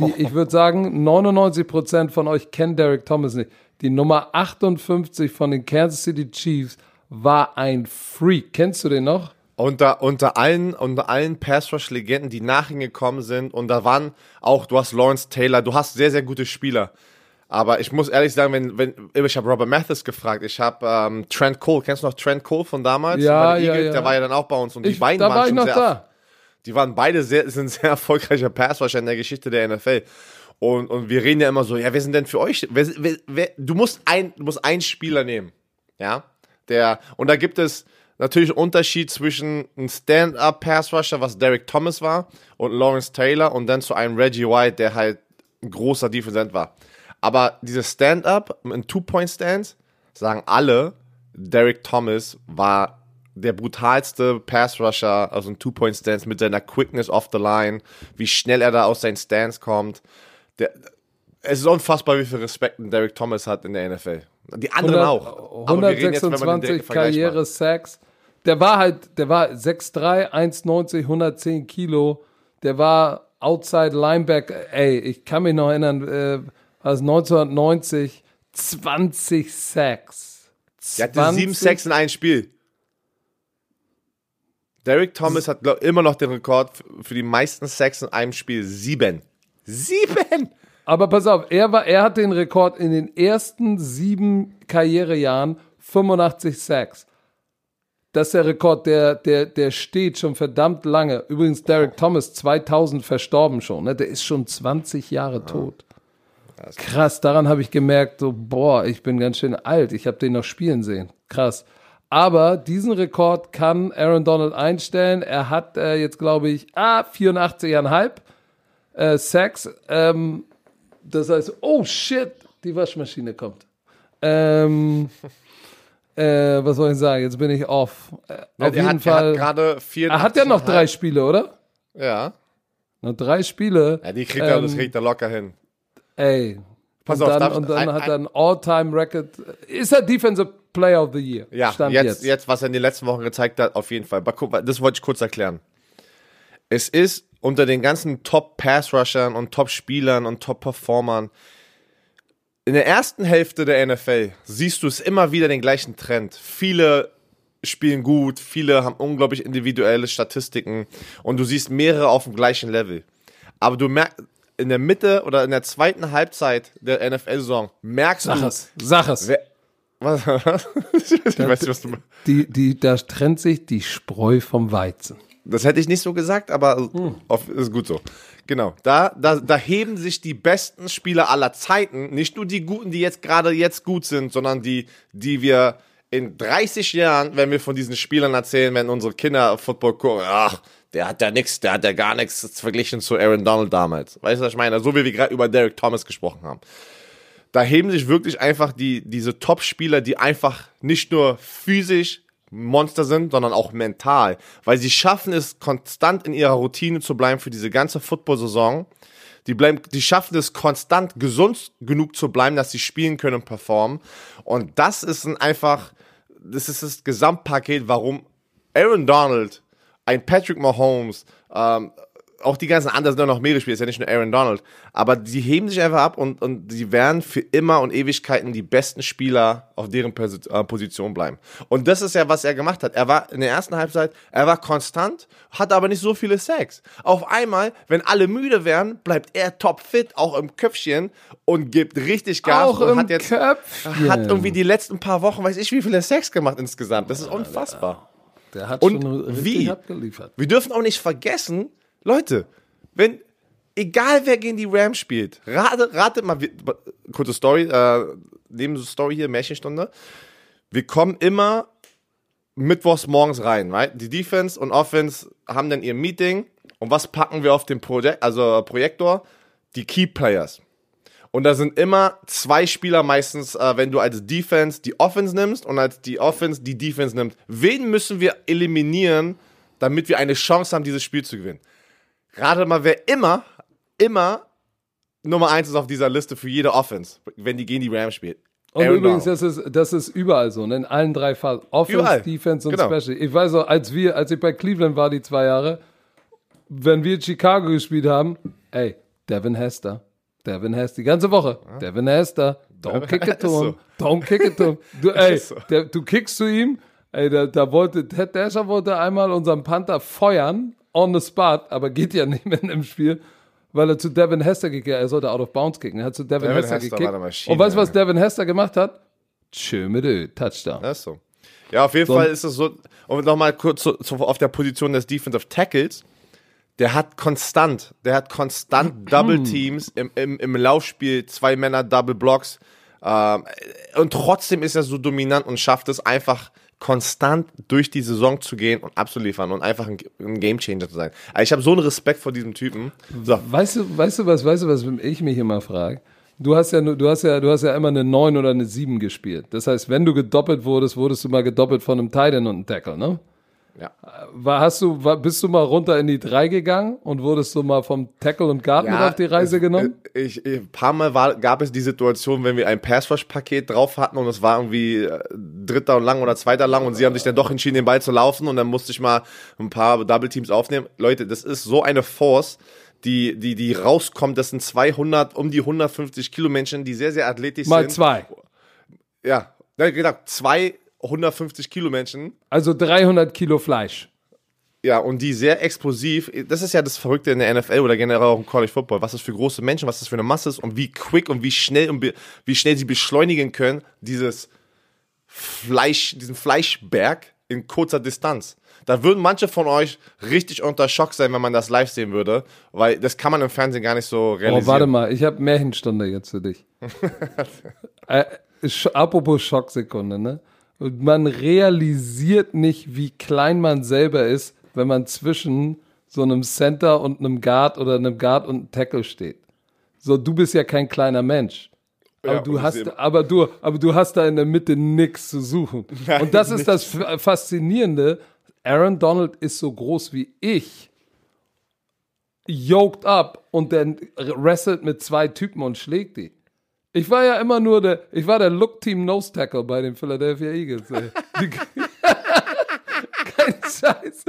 [SPEAKER 1] Die, ich würde sagen, 99% von euch kennen Derek Thomas nicht. Die Nummer 58 von den Kansas City Chiefs war ein Freak. Kennst du den noch?
[SPEAKER 2] Unter, unter allen, unter allen Pass-Rush-Legenden, die nach ihm gekommen sind, und da waren auch, du hast Lawrence Taylor, du hast sehr, sehr gute Spieler. Aber ich muss ehrlich sagen, wenn, wenn, ich habe Robert Mathis gefragt, ich habe ähm, Trent Cole, kennst du noch Trent Cole von damals?
[SPEAKER 1] Ja, ja,
[SPEAKER 2] Eagles,
[SPEAKER 1] ja.
[SPEAKER 2] Der war ja dann auch bei uns und die
[SPEAKER 1] Ich,
[SPEAKER 2] beiden
[SPEAKER 1] da
[SPEAKER 2] waren
[SPEAKER 1] war ich
[SPEAKER 2] schon
[SPEAKER 1] noch
[SPEAKER 2] sehr,
[SPEAKER 1] da.
[SPEAKER 2] die waren beide sehr, [LAUGHS] sind sehr erfolgreiche Passrusher in der Geschichte der NFL. Und, und wir reden ja immer so, ja, wer sind denn für euch? Wer, wer, wer, du musst ein, du musst einen Spieler nehmen, ja, der und da gibt es natürlich einen Unterschied zwischen einem Stand-up Passrusher, was Derek Thomas war, und Lawrence Taylor und dann zu einem Reggie White, der halt ein großer Defensent war. Aber dieses Stand-up, ein Two-Point-Stance, sagen alle, Derek Thomas war der brutalste Pass-Rusher, also ein Two-Point-Stance mit seiner Quickness off the line, wie schnell er da aus seinen Stance kommt. Der, es ist unfassbar, wie viel Respekt Derek Thomas hat in der NFL. Die anderen
[SPEAKER 1] 100
[SPEAKER 2] auch. Aber wir reden jetzt, wenn man den
[SPEAKER 1] 126
[SPEAKER 2] direkten Vergleich macht.
[SPEAKER 1] Karriere-Sacks. Der war halt, der war 6'3, 1,90, 110 Kilo. Der war Outside Linebacker. Ey, ich kann mich noch erinnern, äh, also 1990, 20 Sacks.
[SPEAKER 2] Der hatte sieben Sacks in einem Spiel. Derek Thomas hat glaub, immer noch den Rekord für die meisten Sacks in einem Spiel. Sieben. Sieben!
[SPEAKER 1] Aber pass auf, er, war, er hat den Rekord in den ersten sieben Karrierejahren 85 Sacks. Das ist der Rekord, der, der, der steht schon verdammt lange. Übrigens, Derek Thomas, 2000 verstorben schon. Ne? Der ist schon 20 Jahre tot. Krass, daran habe ich gemerkt, so, boah, ich bin ganz schön alt. Ich habe den noch spielen sehen. Krass. Aber diesen Rekord kann Aaron Donald einstellen. Er hat äh, jetzt, glaube ich, ah, 84,5 äh, Sacks. Ähm, das heißt, oh shit, die Waschmaschine kommt. Ähm, äh, was soll ich sagen? Jetzt bin ich off. Äh, auf
[SPEAKER 2] der
[SPEAKER 1] jeden
[SPEAKER 2] hat,
[SPEAKER 1] Fall.
[SPEAKER 2] gerade vier.
[SPEAKER 1] er hat ja noch drei Spiele, oder?
[SPEAKER 2] Ja.
[SPEAKER 1] Noch drei Spiele.
[SPEAKER 2] Ja, die kriegt er, das
[SPEAKER 1] Ähm,
[SPEAKER 2] kriegt er locker hin.
[SPEAKER 1] Ey.
[SPEAKER 2] Pass
[SPEAKER 1] und
[SPEAKER 2] auf,
[SPEAKER 1] dann, und dann
[SPEAKER 2] ein-
[SPEAKER 1] hat er ein All-Time-Record. Ist er Defensive Player of the Year?
[SPEAKER 2] Ja,
[SPEAKER 1] Stand
[SPEAKER 2] jetzt,
[SPEAKER 1] jetzt.
[SPEAKER 2] jetzt. was er in den letzten Wochen gezeigt hat, auf jeden Fall. Aber Das wollte ich kurz erklären. Es ist unter den ganzen Top-Pass-Rushern und Top-Spielern und Top-Performern in der ersten Hälfte der NFL siehst du es immer wieder den gleichen Trend. Viele spielen gut, viele haben unglaublich individuelle Statistiken und du siehst mehrere auf dem gleichen Level. Aber du merkst, in der Mitte oder in der zweiten Halbzeit der NFL-Saison merkst
[SPEAKER 1] Sag
[SPEAKER 2] du,
[SPEAKER 1] es. Sag es.
[SPEAKER 2] wer, was, was? [LAUGHS] ich weiß nicht, was du
[SPEAKER 1] Die, die, da trennt sich die Spreu vom Weizen.
[SPEAKER 2] Das hätte ich nicht so gesagt, aber auf, ist gut so. Genau. Da, da, da heben sich die besten Spieler aller Zeiten, nicht nur die guten, die jetzt gerade jetzt gut sind, sondern die, die wir in 30 Jahren, wenn wir von diesen Spielern erzählen, wenn unsere Kinder Football gucken, ach, der hat ja nix, der hat ja gar nichts verglichen zu Aaron Donald damals. Weißt du, was ich meine? So wie wir gerade über Derek Thomas gesprochen haben. Da heben sich wirklich einfach die, diese Top-Spieler, die einfach nicht nur physisch Monster sind, sondern auch mental. Weil sie schaffen es, konstant in ihrer Routine zu bleiben für diese ganze Football-Saison. Die, bleiben, die schaffen es, konstant gesund genug zu bleiben, dass sie spielen können und performen. Und das ist ein einfach, das ist das Gesamtpaket, warum Aaron Donald, ein Patrick Mahomes, ähm, auch die ganzen anderen sind ja noch mehrere Spieler, ist ja nicht nur Aaron Donald, aber die heben sich einfach ab und, und die werden für immer und Ewigkeiten die besten Spieler auf deren äh, Position bleiben. Und das ist ja, was er gemacht hat. Er war in der ersten Halbzeit, er war konstant, hat aber nicht so viele Sacks. Auf einmal, wenn alle müde werden, bleibt er topfit, auch im Köpfchen und gibt richtig Gas
[SPEAKER 1] Auch
[SPEAKER 2] und
[SPEAKER 1] im
[SPEAKER 2] hat jetzt
[SPEAKER 1] Köpfchen.
[SPEAKER 2] hat irgendwie die letzten paar Wochen, weiß ich, wie viele Sacks gemacht insgesamt. Das ist unfassbar.
[SPEAKER 1] Der hat
[SPEAKER 2] Und
[SPEAKER 1] schon
[SPEAKER 2] wie?
[SPEAKER 1] abgeliefert.
[SPEAKER 2] Wir dürfen auch nicht vergessen, Leute, wenn, egal wer gegen die Rams spielt, rate, ratet mal, wir- kurze Story, äh, Story hier, Märchenstunde. Wir kommen immer mittwochs morgens rein, right? Die Defense und Offense haben dann ihr Meeting und was packen wir auf den Projekt, also Projektor? Die Key Players. Und da sind immer zwei Spieler meistens, äh, wenn du als Defense die Offense nimmst und als die Offense die Defense nimmt. Wen müssen wir eliminieren, damit wir eine Chance haben, dieses Spiel zu gewinnen? Rate mal, wer immer, immer Nummer eins ist auf dieser Liste für jede Offense, wenn die gegen die Rams spielt.
[SPEAKER 1] Und
[SPEAKER 2] Aaron
[SPEAKER 1] übrigens,
[SPEAKER 2] Donald.
[SPEAKER 1] das ist, das ist überall so, ne? in allen drei Phasen. Offense,
[SPEAKER 2] Überall.
[SPEAKER 1] Defense und
[SPEAKER 2] Genau.
[SPEAKER 1] Special. Ich weiß auch, als wir, als ich bei Cleveland war, die zwei Jahre, wenn wir in Chicago gespielt haben, ey, Devin Hester. Devin Hester, die ganze Woche. Devin Hester, don't kick it to him. Don't kick it to him. [LAUGHS] Du, ey,
[SPEAKER 2] so.
[SPEAKER 1] der, du kickst zu ihm, ey, da, da wollte, Ted Dasher wollte einmal unseren Panther feuern, on the spot, aber geht ja [LAUGHS] nicht mehr im Spiel, weil er zu Devin Hester gekickt hat. Er sollte out of bounds kicken. Er hat zu Devin,
[SPEAKER 2] Devin
[SPEAKER 1] Hester,
[SPEAKER 2] Hester
[SPEAKER 1] gekickt. Und weißt du, was. Devin Hester gemacht hat? Tschö mit Ö, Touchdown.
[SPEAKER 2] Das ist so. Ja, auf jeden
[SPEAKER 1] So.
[SPEAKER 2] Fall ist es so, und nochmal kurz zu, zu, auf der Position des Defensive Tackles, der hat konstant, der hat konstant Double Teams im, im, im Laufspiel, zwei Männer Double Blocks, ähm, und trotzdem ist er so dominant und schafft es einfach konstant durch die Saison zu gehen und abzuliefern und einfach ein, ein Gamechanger zu sein. Also ich habe so einen Respekt vor diesem Typen. So,
[SPEAKER 1] Weißt du, weißt du was, weißt du was ich mich immer frage? Du hast ja du hast ja, du hast ja immer eine 9 oder eine 7 gespielt. Das heißt, wenn du gedoppelt wurdest, wurdest du mal gedoppelt von einem Titan und einem Tackle, ne?
[SPEAKER 2] Ja.
[SPEAKER 1] War, hast du, war, bist du mal runter in die 3 gegangen und wurdest du mal vom Tackle und Guard mit auf die Reise
[SPEAKER 2] es-
[SPEAKER 1] genommen?
[SPEAKER 2] Ich, ich, ein paar Mal war, gab es die Situation, wenn wir ein Pass-Rush-Paket drauf hatten und es war irgendwie äh, dritter und lang oder zweiter lang und sie haben sich dann doch entschieden, den Ball zu laufen und dann musste ich mal ein paar Double-Teams aufnehmen. Leute, das ist so eine Force, die, die, die rauskommt. Das sind 200, um die 150 Kilo Menschen, die sehr, sehr athletisch
[SPEAKER 1] Mal
[SPEAKER 2] sind.
[SPEAKER 1] zwei.
[SPEAKER 2] Ja, ja, genau, zwei 150 Kilo Menschen.
[SPEAKER 1] Also 300 Kilo Fleisch.
[SPEAKER 2] Ja, und die sehr explosiv, das ist ja das Verrückte in der NFL oder generell auch im College Football, was das für große Menschen, was das für eine Masse ist und wie quick und wie schnell und wie schnell sie beschleunigen können, dieses Fleisch, diesen Fleischberg in kurzer Distanz. Da würden manche von euch richtig unter Schock sein, wenn man das live sehen würde, weil das kann man im Fernsehen gar nicht so realisieren.
[SPEAKER 1] Oh, warte mal, ich habe Märchenstunde jetzt für dich. [LAUGHS] äh, apropos Schocksekunde, ne? Und man realisiert nicht, wie klein man selber ist, wenn man zwischen so einem Center und einem Guard oder einem Guard und einem Tackle steht. So, du bist ja kein kleiner Mensch. Aber
[SPEAKER 2] Ja,
[SPEAKER 1] du
[SPEAKER 2] das
[SPEAKER 1] hast, aber du, aber du hast da in der Mitte nichts zu suchen. [LAUGHS]
[SPEAKER 2] Nein,
[SPEAKER 1] und das ist das F- Faszinierende. Aaron Donald ist so groß wie ich, yoked up und dann wrestelt mit zwei Typen und schlägt die. Ich war ja immer nur der, ich war der Look Team Nose Tackle bei den Philadelphia Eagles. Ey. [LAUGHS] Kein Scheiß.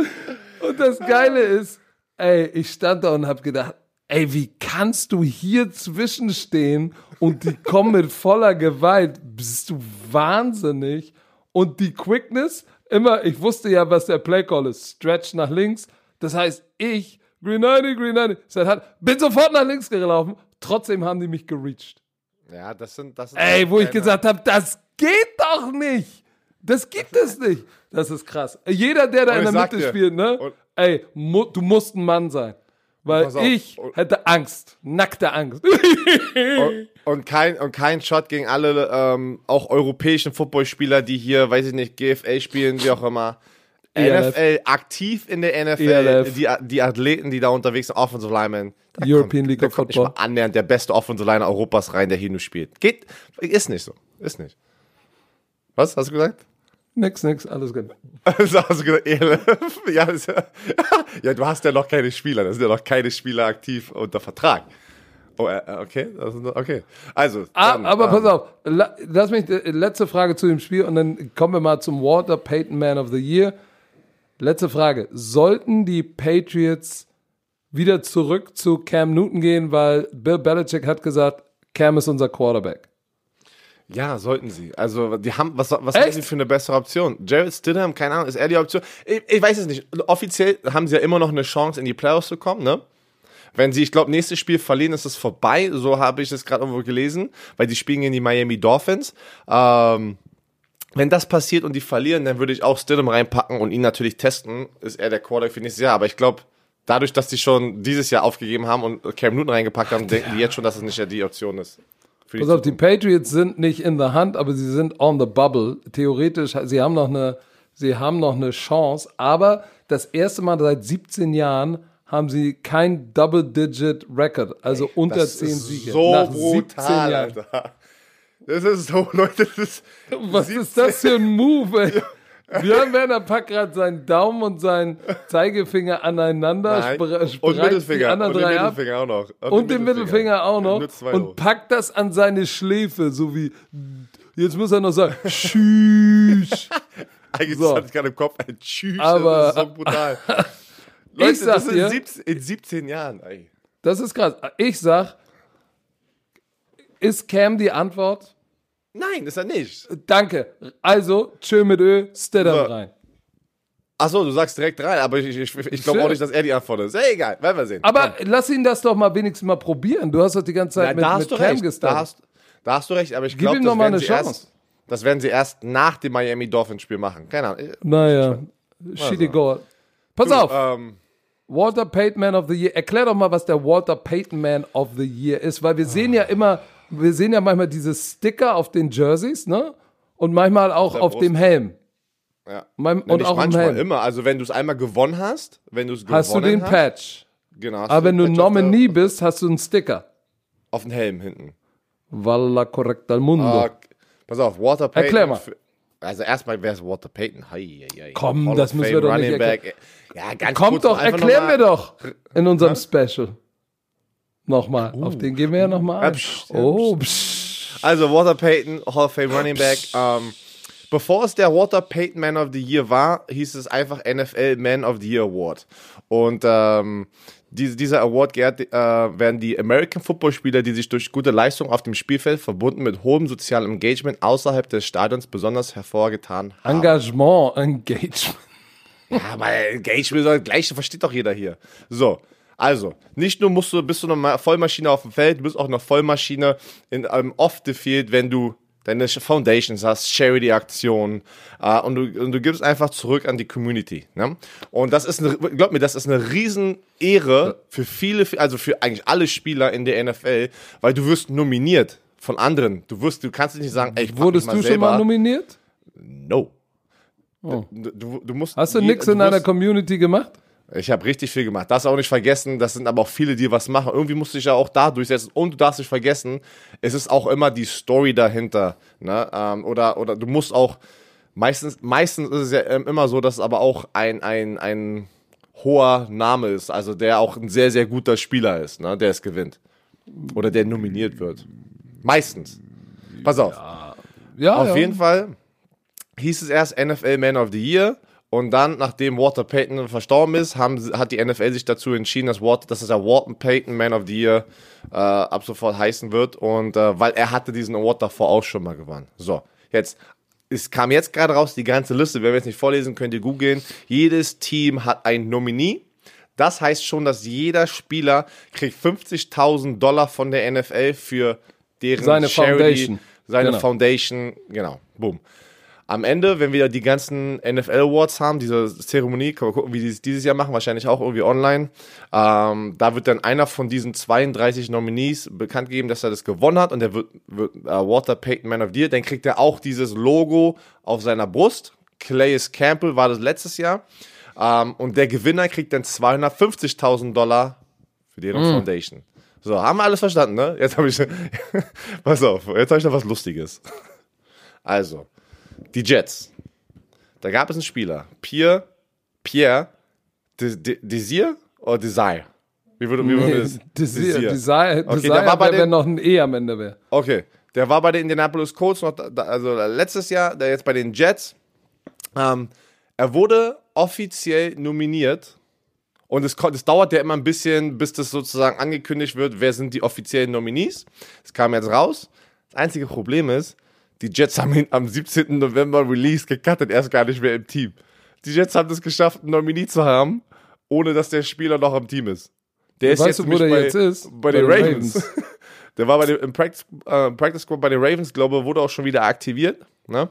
[SPEAKER 1] Und das Geile ist, ey, ich stand da und hab gedacht, ey, wie kannst du hier zwischenstehen und die kommen mit voller Gewalt? Bist du wahnsinnig? Und die Quickness, immer, ich wusste ja, was der Play Call ist. Stretch nach links. Das heißt, ich, Green 90, Green 90, das hat, bin sofort nach links gelaufen. Trotzdem haben die mich gereached.
[SPEAKER 2] Ja, das sind, das sind
[SPEAKER 1] Ey, wo ich gesagt habe, das geht doch nicht. Das gibt es nicht. Das ist krass. Jeder, der da
[SPEAKER 2] Und
[SPEAKER 1] in der Mitte
[SPEAKER 2] dir,
[SPEAKER 1] spielt, ne? Ey, mu du musst ein Mann sein. Weil ich hätte Angst. Nackte Angst.
[SPEAKER 2] Und, und kein, und kein Shot gegen alle ähm, auch europäischen Footballspieler, die hier, weiß ich nicht, GFL spielen, wie auch immer.
[SPEAKER 1] ELF.
[SPEAKER 2] NFL, aktiv in der NFL,
[SPEAKER 1] ELF.
[SPEAKER 2] die, die Athleten, die da unterwegs sind, Offensive Linemen. Da
[SPEAKER 1] European
[SPEAKER 2] kommt,
[SPEAKER 1] League
[SPEAKER 2] da
[SPEAKER 1] of
[SPEAKER 2] kommt nicht
[SPEAKER 1] Football.
[SPEAKER 2] mal annähernd der beste Offensive Liner Europas rein, der hier nur spielt. Geht, ist nicht so. Ist nicht. Was hast du gesagt?
[SPEAKER 1] nix, nix, alles gut. [LAUGHS]
[SPEAKER 2] Also hast du gesagt, ELF? [LAUGHS] Ja, das, [LAUGHS] ja, du hast ja noch keine Spieler. Da sind ja noch keine Spieler aktiv unter Vertrag. Oh, äh, okay. Das ist- okay. Also.
[SPEAKER 1] Ah,
[SPEAKER 2] dann,
[SPEAKER 1] aber
[SPEAKER 2] ähm,
[SPEAKER 1] pass auf, la, lass mich, äh, letzte Frage zu dem Spiel und dann kommen wir mal zum Walter Payton Man of the Year. Letzte Frage. Sollten die Patriots wieder zurück zu Cam Newton gehen, weil Bill Belichick hat gesagt, Cam ist unser Quarterback.
[SPEAKER 2] Ja, sollten sie. Also, die haben, was, was
[SPEAKER 1] Echt?
[SPEAKER 2] haben sie für eine bessere Option? Jared Stidham, keine Ahnung, ist er die Option? Ich, ich weiß es nicht. Offiziell haben sie ja immer noch eine Chance, in die Playoffs zu kommen, ne? Wenn sie, ich glaube, nächstes Spiel verlieren, ist es vorbei. So habe ich es gerade irgendwo gelesen, weil die spielen gegen die Miami Dolphins. Ähm, wenn das passiert und die verlieren, dann würde ich auch Stidham reinpacken und ihn natürlich testen. Ist er der Quarterback für nächstes Jahr. Aber ich glaube, dadurch, dass die schon dieses Jahr aufgegeben haben und Cam Newton reingepackt haben, denken die jetzt schon, dass es nicht die Option ist.
[SPEAKER 1] Pass auf, die. Patriots sind nicht in the hunt, aber sie sind on the bubble. Theoretisch, sie haben noch eine, sie haben noch eine Chance, aber das erste Mal seit 17 Jahren haben sie kein Double-Digit-Record, also unter
[SPEAKER 2] Das
[SPEAKER 1] 10
[SPEAKER 2] ist
[SPEAKER 1] Siege.
[SPEAKER 2] So
[SPEAKER 1] nach 17
[SPEAKER 2] brutal,
[SPEAKER 1] Jahren.
[SPEAKER 2] Alter. Das ist so, [LAUGHS] Leute, das ist.
[SPEAKER 1] Was ist das für ein Move, ey? Björn Werner packt gerade seinen Daumen und seinen Zeigefinger aneinander,
[SPEAKER 2] Nein. Und Mittelfinger. Und den
[SPEAKER 1] drei ab
[SPEAKER 2] Mittelfinger auch noch.
[SPEAKER 1] und den Mittelfinger auch noch und packt das an seine Schläfe, so wie, jetzt muss er noch sagen, [LAUGHS] tschüss.
[SPEAKER 2] Eigentlich
[SPEAKER 1] so.
[SPEAKER 2] hatte ich gerade im Kopf ein Tschüss.
[SPEAKER 1] Aber-
[SPEAKER 2] das ist so brutal. [LAUGHS] Leute,
[SPEAKER 1] sag
[SPEAKER 2] das
[SPEAKER 1] dir-
[SPEAKER 2] ist 17, in 17 Jahren, ey.
[SPEAKER 1] Das ist krass. Ich sag, ist Cam die Antwort?
[SPEAKER 2] Nein, ist er nicht.
[SPEAKER 1] Danke. Also, tschö mit Ö, Stidham
[SPEAKER 2] So.
[SPEAKER 1] rein.
[SPEAKER 2] Achso, du sagst direkt rein, aber ich, ich, ich glaube auch nicht, dass er die Antwort ist. Ey, egal, werden wir sehen.
[SPEAKER 1] Aber lass ihn das doch mal wenigstens mal probieren. Du hast doch die ganze Zeit
[SPEAKER 2] Ja,
[SPEAKER 1] mit,
[SPEAKER 2] da hast
[SPEAKER 1] mit
[SPEAKER 2] du
[SPEAKER 1] Cam
[SPEAKER 2] recht. Da hast, da hast du recht, aber ich glaube,
[SPEAKER 1] ihm
[SPEAKER 2] das, werden
[SPEAKER 1] eine
[SPEAKER 2] sie
[SPEAKER 1] Chance.
[SPEAKER 2] erst- das werden sie erst nach dem Miami Dolphins Spiel machen. Keine Ahnung.
[SPEAKER 1] Naja, shitty goal. Pass auf,
[SPEAKER 2] Ähm,
[SPEAKER 1] Walter Payton Man of the Year. Erklär doch mal, was der Walter Payton Man of the Year ist, weil wir sehen ja immer, wir sehen ja manchmal diese Sticker auf den Jerseys, ne? Und manchmal auch auf
[SPEAKER 2] Brust.
[SPEAKER 1] dem Helm.
[SPEAKER 2] ja.
[SPEAKER 1] Mein,
[SPEAKER 2] Und
[SPEAKER 1] auch im
[SPEAKER 2] manchmal,
[SPEAKER 1] Helm.
[SPEAKER 2] immer. Also wenn du es einmal gewonnen hast, wenn du es gewonnen
[SPEAKER 1] Hast du den
[SPEAKER 2] hast,
[SPEAKER 1] Patch.
[SPEAKER 2] Genau. hast
[SPEAKER 1] Aber wenn du
[SPEAKER 2] auf der-
[SPEAKER 1] Nominee bist, hast du einen Sticker.
[SPEAKER 2] Auf den Helm hinten.
[SPEAKER 1] Valla correcta al mundo.
[SPEAKER 2] Ah, pass auf, Walter Payton.
[SPEAKER 1] Erklär mal.
[SPEAKER 2] Also erstmal, wer ist Walter Payton? Hei, hei, hei.
[SPEAKER 1] Komm,
[SPEAKER 2] Hall
[SPEAKER 1] das müssen
[SPEAKER 2] Fame,
[SPEAKER 1] wir doch nicht
[SPEAKER 2] Back. Ja, ganz
[SPEAKER 1] Kommt
[SPEAKER 2] kurz
[SPEAKER 1] doch, erklären wir doch in unserem Special. Nochmal, auf den gehen wir ja nochmal ein.
[SPEAKER 2] ja,
[SPEAKER 1] Oh, psch.
[SPEAKER 2] Also Walter Payton, Hall of Fame Running Back. Ähm, bevor es der Walter Payton Man of the Year war, hieß es einfach NFL Man of the Year Award. Und ähm, diese, dieser Award geehrt, äh, werden die American Football Spieler, die sich durch gute Leistung auf dem Spielfeld verbunden mit hohem sozialem Engagement außerhalb des Stadions besonders hervorgetan haben.
[SPEAKER 1] Engagement, Engagement.
[SPEAKER 2] Ja, aber Engagement, gleich versteht doch jeder hier. So. Also, nicht nur musst du, bist du eine Vollmaschine auf dem Feld, du bist auch eine Vollmaschine in einem off the field, wenn du deine Foundations hast, Charity-Aktionen äh, und, du, und du gibst einfach zurück an die Community. Ne? Und das ist, eine, glaub mir, das ist eine Riesenehre für viele, also für eigentlich alle Spieler in der NFL, weil du wirst nominiert von anderen. Du wirst, du kannst nicht sagen, ey, ich
[SPEAKER 1] Wurdest
[SPEAKER 2] mal
[SPEAKER 1] du
[SPEAKER 2] selber.
[SPEAKER 1] schon mal nominiert?
[SPEAKER 2] No.
[SPEAKER 1] Oh.
[SPEAKER 2] Du, du, du musst
[SPEAKER 1] Hast du nichts in deiner Community gemacht?
[SPEAKER 2] Ich habe richtig viel gemacht. Darfst auch nicht vergessen, das sind aber auch viele, die was machen. Irgendwie musst du dich ja auch da durchsetzen. Und du darfst nicht vergessen, es ist auch immer die Story dahinter. Ne? Ähm, oder, oder du musst auch, meistens, meistens ist es ja ähm, immer so, dass es aber auch ein, ein, ein hoher Name ist. Also der auch ein sehr, sehr guter Spieler ist, ne? der es gewinnt. Oder der nominiert wird. Meistens. Pass auf.
[SPEAKER 1] Ja,
[SPEAKER 2] Auf
[SPEAKER 1] ja.
[SPEAKER 2] jeden Fall hieß es erst NFL Man of the Year. Und dann, nachdem Walter Payton verstorben ist, haben, hat die NFL sich dazu entschieden, dass, Walter, dass es der Walter Payton Man of the Year äh, ab sofort heißen wird. Und äh, weil er hatte diesen Award davor auch schon mal gewonnen. So, jetzt. Es kam jetzt gerade raus, die ganze Liste. Wenn wir jetzt nicht vorlesen, könnt ihr googeln. Jedes Team hat einen Nominee. Das heißt schon, dass jeder Spieler kriegt 50.000 Dollar von der NFL für deren
[SPEAKER 1] Seine
[SPEAKER 2] Charity,
[SPEAKER 1] Foundation.
[SPEAKER 2] seine
[SPEAKER 1] Genau.
[SPEAKER 2] Foundation, genau, boom. Am Ende, wenn wir die ganzen NFL Awards haben, diese Zeremonie, können wir gucken, wie die es dieses Jahr machen, wahrscheinlich auch irgendwie online. Ähm, da wird dann einer von diesen 32 Nominees bekannt gegeben, dass er das gewonnen hat und der wird, wird äh, Walter Payton Man of the Year. Dann kriegt er auch dieses Logo auf seiner Brust. Clayus Campbell war das letztes Jahr. Ähm, und der Gewinner kriegt dann 250.000 Dollar für deren Foundation. So, haben wir alles verstanden, ne? Jetzt habe ich, [LAUGHS] pass auf, jetzt habe ich noch was Lustiges. Also, die Jets. Da gab es einen Spieler, Pierre, Pierre De- De- Desir oder Desire? Wie würde, wie würde das? [LAUGHS]
[SPEAKER 1] Desire, Desire,
[SPEAKER 2] Okay,
[SPEAKER 1] Desire
[SPEAKER 2] der war bei
[SPEAKER 1] wär,
[SPEAKER 2] den-
[SPEAKER 1] noch ein E am Ende wäre.
[SPEAKER 2] Okay, der war bei den Indianapolis Colts noch, also letztes Jahr, der jetzt bei den Jets. Ähm, er wurde offiziell nominiert und es, es dauert ja immer ein bisschen, bis das sozusagen angekündigt wird, wer sind die offiziellen Nominees. Es kam jetzt raus. Das einzige Problem ist, die Jets haben ihn am 17. November Release gecuttet, er ist gar nicht mehr im Team. Die Jets haben es geschafft, einen Nominee zu haben, ohne dass der Spieler noch im Team ist. Der ist
[SPEAKER 1] Weißt
[SPEAKER 2] jetzt
[SPEAKER 1] du, wo der
[SPEAKER 2] bei,
[SPEAKER 1] jetzt ist?
[SPEAKER 2] Bei den
[SPEAKER 1] Bei den
[SPEAKER 2] Ravens. [LAUGHS] Der war bei dem, im Practice, äh, Practice Squad bei den Ravens, glaube wurde auch schon wieder aktiviert. Ne?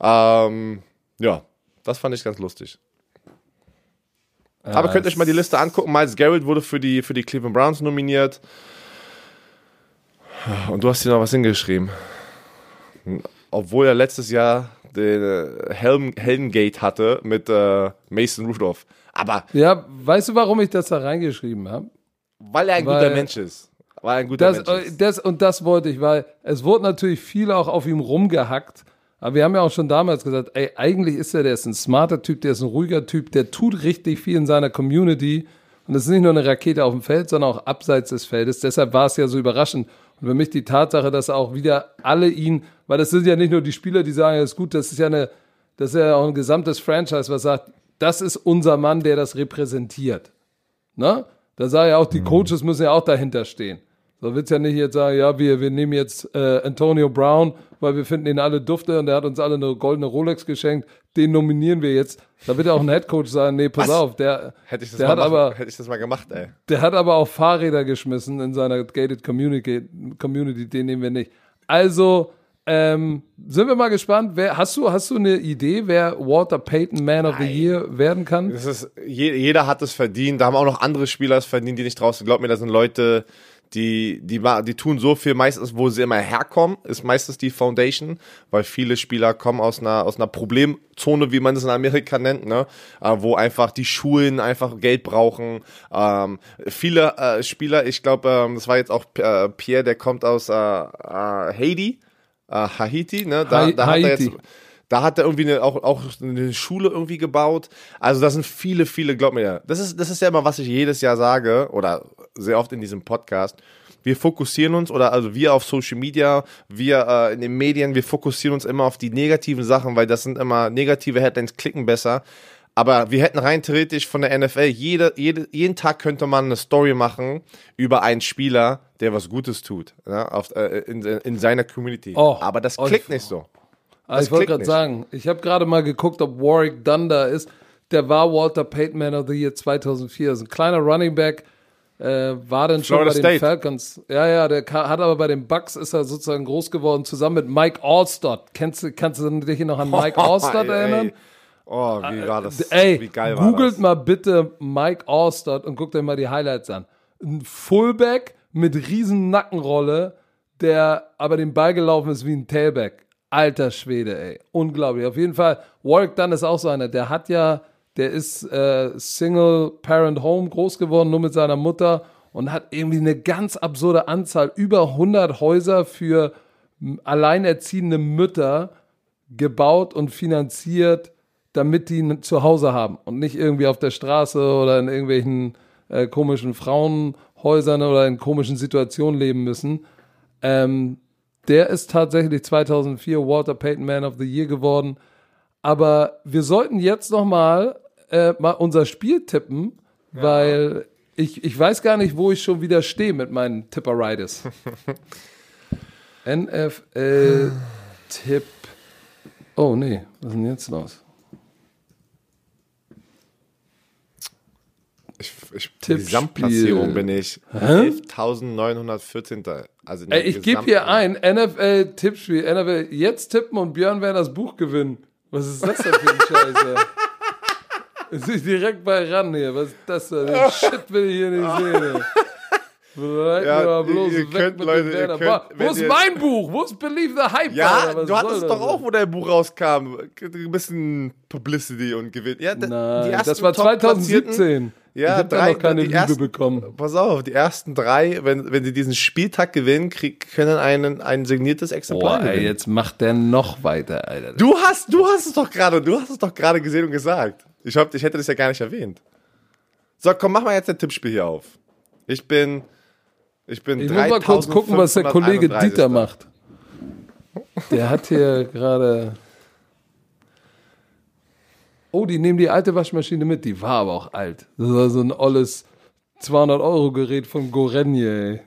[SPEAKER 2] Ähm, ja, das fand ich ganz lustig. Aber könnt ihr euch mal die Liste angucken. Miles Garrett wurde für die, für die Cleveland Browns nominiert. Und du hast hier noch was hingeschrieben. Obwohl er letztes Jahr den äh, Helm, Helmgate hatte mit äh, Mason Rudolph. Aber
[SPEAKER 1] Ja, weißt du, warum ich das da reingeschrieben habe?
[SPEAKER 2] weil er ein
[SPEAKER 1] Weil-
[SPEAKER 2] guter Mensch ist. Weil er ein guter
[SPEAKER 1] Das,
[SPEAKER 2] Mensch ist.
[SPEAKER 1] äh, das, und das wollte ich, weil es wurde natürlich viel auch auf ihm rumgehackt. Aber wir haben ja auch schon damals gesagt, ey, eigentlich ist er, der ist ein smarter Typ, der ist ein ruhiger Typ, der tut richtig viel in seiner Community. Und es ist nicht nur eine Rakete auf dem Feld, sondern auch abseits des Feldes. Deshalb war es ja so überraschend. Und für mich die Tatsache, dass auch wieder alle ihn, weil das sind ja nicht nur die Spieler, die sagen, ja, ist gut, das ist ja eine, das ist ja auch ein gesamtes Franchise, was sagt, das ist unser Mann, der das repräsentiert. Ne? Da sagen ja auch, die Coaches müssen ja auch dahinter stehen. So wird's ja nicht jetzt sagen, ja, wir, wir nehmen jetzt äh, Antonio Brown, weil wir finden ihn alle dufte und der hat uns alle eine goldene Rolex geschenkt, den nominieren wir jetzt. Da wird ja auch ein Headcoach sagen, nee, pass
[SPEAKER 2] Was?
[SPEAKER 1] auf, der,
[SPEAKER 2] Hätte ich das
[SPEAKER 1] der
[SPEAKER 2] mal
[SPEAKER 1] hat
[SPEAKER 2] machen,
[SPEAKER 1] aber,
[SPEAKER 2] hätte ich das mal gemacht, ey.
[SPEAKER 1] der hat aber auch Fahrräder geschmissen in seiner gated Community, Community den nehmen wir nicht. Also, ähm, sind wir mal gespannt. Wer, hast du, hast du eine Idee, wer Walter Payton Man of the Year werden kann?
[SPEAKER 2] Das ist, je, jeder hat es verdient. Da haben auch noch andere Spieler es verdient, die nicht draußen. Glaub mir, da sind Leute, die, die, die tun so viel. Meistens, wo sie immer herkommen, ist meistens die Foundation, weil viele Spieler kommen aus einer, aus einer Problemzone, wie man es in Amerika nennt, ne? Äh, wo einfach die Schulen einfach Geld brauchen. Ähm, viele äh, Spieler, ich glaube, ähm, das war jetzt auch äh, Pierre, der kommt aus äh, äh, Haiti, äh, Haiti, ne? Da,
[SPEAKER 1] Hai-
[SPEAKER 2] da hat er
[SPEAKER 1] Haiti.
[SPEAKER 2] jetzt da hat er irgendwie eine, auch, auch eine Schule irgendwie gebaut. Also da sind viele, viele, glaub mir, das ist, das ist ja immer, was ich jedes Jahr sage oder sehr oft in diesem Podcast. Wir fokussieren uns oder also wir auf Social Media, wir äh, in den Medien, wir fokussieren uns immer auf die negativen Sachen, weil das sind immer negative Headlines, klicken besser. Aber wir hätten rein theoretisch von der NFL, jede, jede, jeden Tag könnte man eine Story machen über einen Spieler, der was Gutes tut ja, auf, äh, in, in seiner Community.
[SPEAKER 1] Oh,
[SPEAKER 2] Aber das
[SPEAKER 1] oh,
[SPEAKER 2] klickt
[SPEAKER 1] ich-
[SPEAKER 2] nicht so.
[SPEAKER 1] Ah,
[SPEAKER 2] Das
[SPEAKER 1] ich wollte gerade sagen, ich habe gerade mal geguckt, ob Warwick Dunn da ist. der war Walter Payton Man of the Year 2004. Das ist ein kleiner Running Back, äh, war dann schon bei den
[SPEAKER 2] State.
[SPEAKER 1] Falcons. Ja, ja, der hat aber bei den Bucks ist er sozusagen groß geworden, zusammen mit Mike Allstott. Kennst du, kannst du dich noch an Mike [LAUGHS] Allstott
[SPEAKER 2] Ey,
[SPEAKER 1] erinnern?
[SPEAKER 2] ey. Oh, wie war das?
[SPEAKER 1] Ey,
[SPEAKER 2] wie geil war
[SPEAKER 1] googelt
[SPEAKER 2] das?
[SPEAKER 1] mal bitte Mike Allstott und guckt euch mal die Highlights an. Ein Fullback mit riesen Nackenrolle, der aber den Ball gelaufen ist wie ein Tailback. Alter Schwede, ey. Unglaublich. Auf jeden Fall, Warwick Dunn ist auch so einer. Der hat ja, der ist äh, Single Parent Home groß geworden, nur mit seiner Mutter und hat irgendwie eine ganz absurde Anzahl, über 100 Häuser für alleinerziehende Mütter gebaut und finanziert, damit die ein Zuhause haben und nicht irgendwie auf der Straße oder in irgendwelchen äh, komischen Frauenhäusern oder in komischen Situationen leben müssen. Ähm, der ist tatsächlich 2004 Walter Payton Man of the Year geworden. Aber wir sollten jetzt noch mal, äh, mal unser Spiel tippen, weil ich, ich weiß gar nicht, wo ich schon wieder stehe mit meinen Tipperitis. [LAUGHS] NFL Tipp. Oh nee, was ist denn jetzt los?
[SPEAKER 2] Ich, ich,
[SPEAKER 1] Tippspiel.
[SPEAKER 2] Gesamtplatzierung bin ich 11.914. Also
[SPEAKER 1] Ey, ich gebe hier ein NFL-Tippspiel. NFL jetzt tippen und Björn werden das Buch gewinnen. Was ist das denn für ein Scheiße? [LAUGHS] Ist nicht direkt bei ran hier. Was ist das denn? Den [LAUGHS] Shit will ich hier nicht sehen. Bleib
[SPEAKER 2] Ja,
[SPEAKER 1] mal bloß
[SPEAKER 2] ihr
[SPEAKER 1] weg
[SPEAKER 2] könnt,
[SPEAKER 1] mit
[SPEAKER 2] Leute, ihr könnt,
[SPEAKER 1] Wo- ist
[SPEAKER 2] ihr-
[SPEAKER 1] mein Buch? Wo ist Believe the Hype?
[SPEAKER 2] Ja, du hattest doch auch, wo dein Buch rauskam. Ein bisschen Publicity und Gewinn. Ja,
[SPEAKER 1] Nein, das war
[SPEAKER 2] Top-Platzierten-
[SPEAKER 1] 2017.
[SPEAKER 2] Ja,
[SPEAKER 1] ich
[SPEAKER 2] drei-
[SPEAKER 1] noch keine
[SPEAKER 2] die
[SPEAKER 1] Liebe
[SPEAKER 2] ersten-
[SPEAKER 1] bekommen.
[SPEAKER 2] Pass auf, die ersten drei, wenn, wenn sie diesen Spieltag gewinnen, krieg, können ein, ein signiertes Exemplar
[SPEAKER 1] Boah, ey, jetzt macht der noch weiter, Alter.
[SPEAKER 2] Du hast, du hast es doch gerade, du hast es doch gerade gesehen und gesagt. Ich, hab, ich hätte das ja gar nicht erwähnt. So, komm, mach mal jetzt ein Tippspiel hier auf. Ich bin, ich bin
[SPEAKER 1] Ich muss mal kurz gucken, was der Kollege
[SPEAKER 2] 3531.
[SPEAKER 1] Dieter macht. Der hat hier [LAUGHS] gerade. Oh, die nehmen die alte Waschmaschine mit. Die war aber auch alt. Das war so ein olles 200-Euro-Gerät von Gorenje.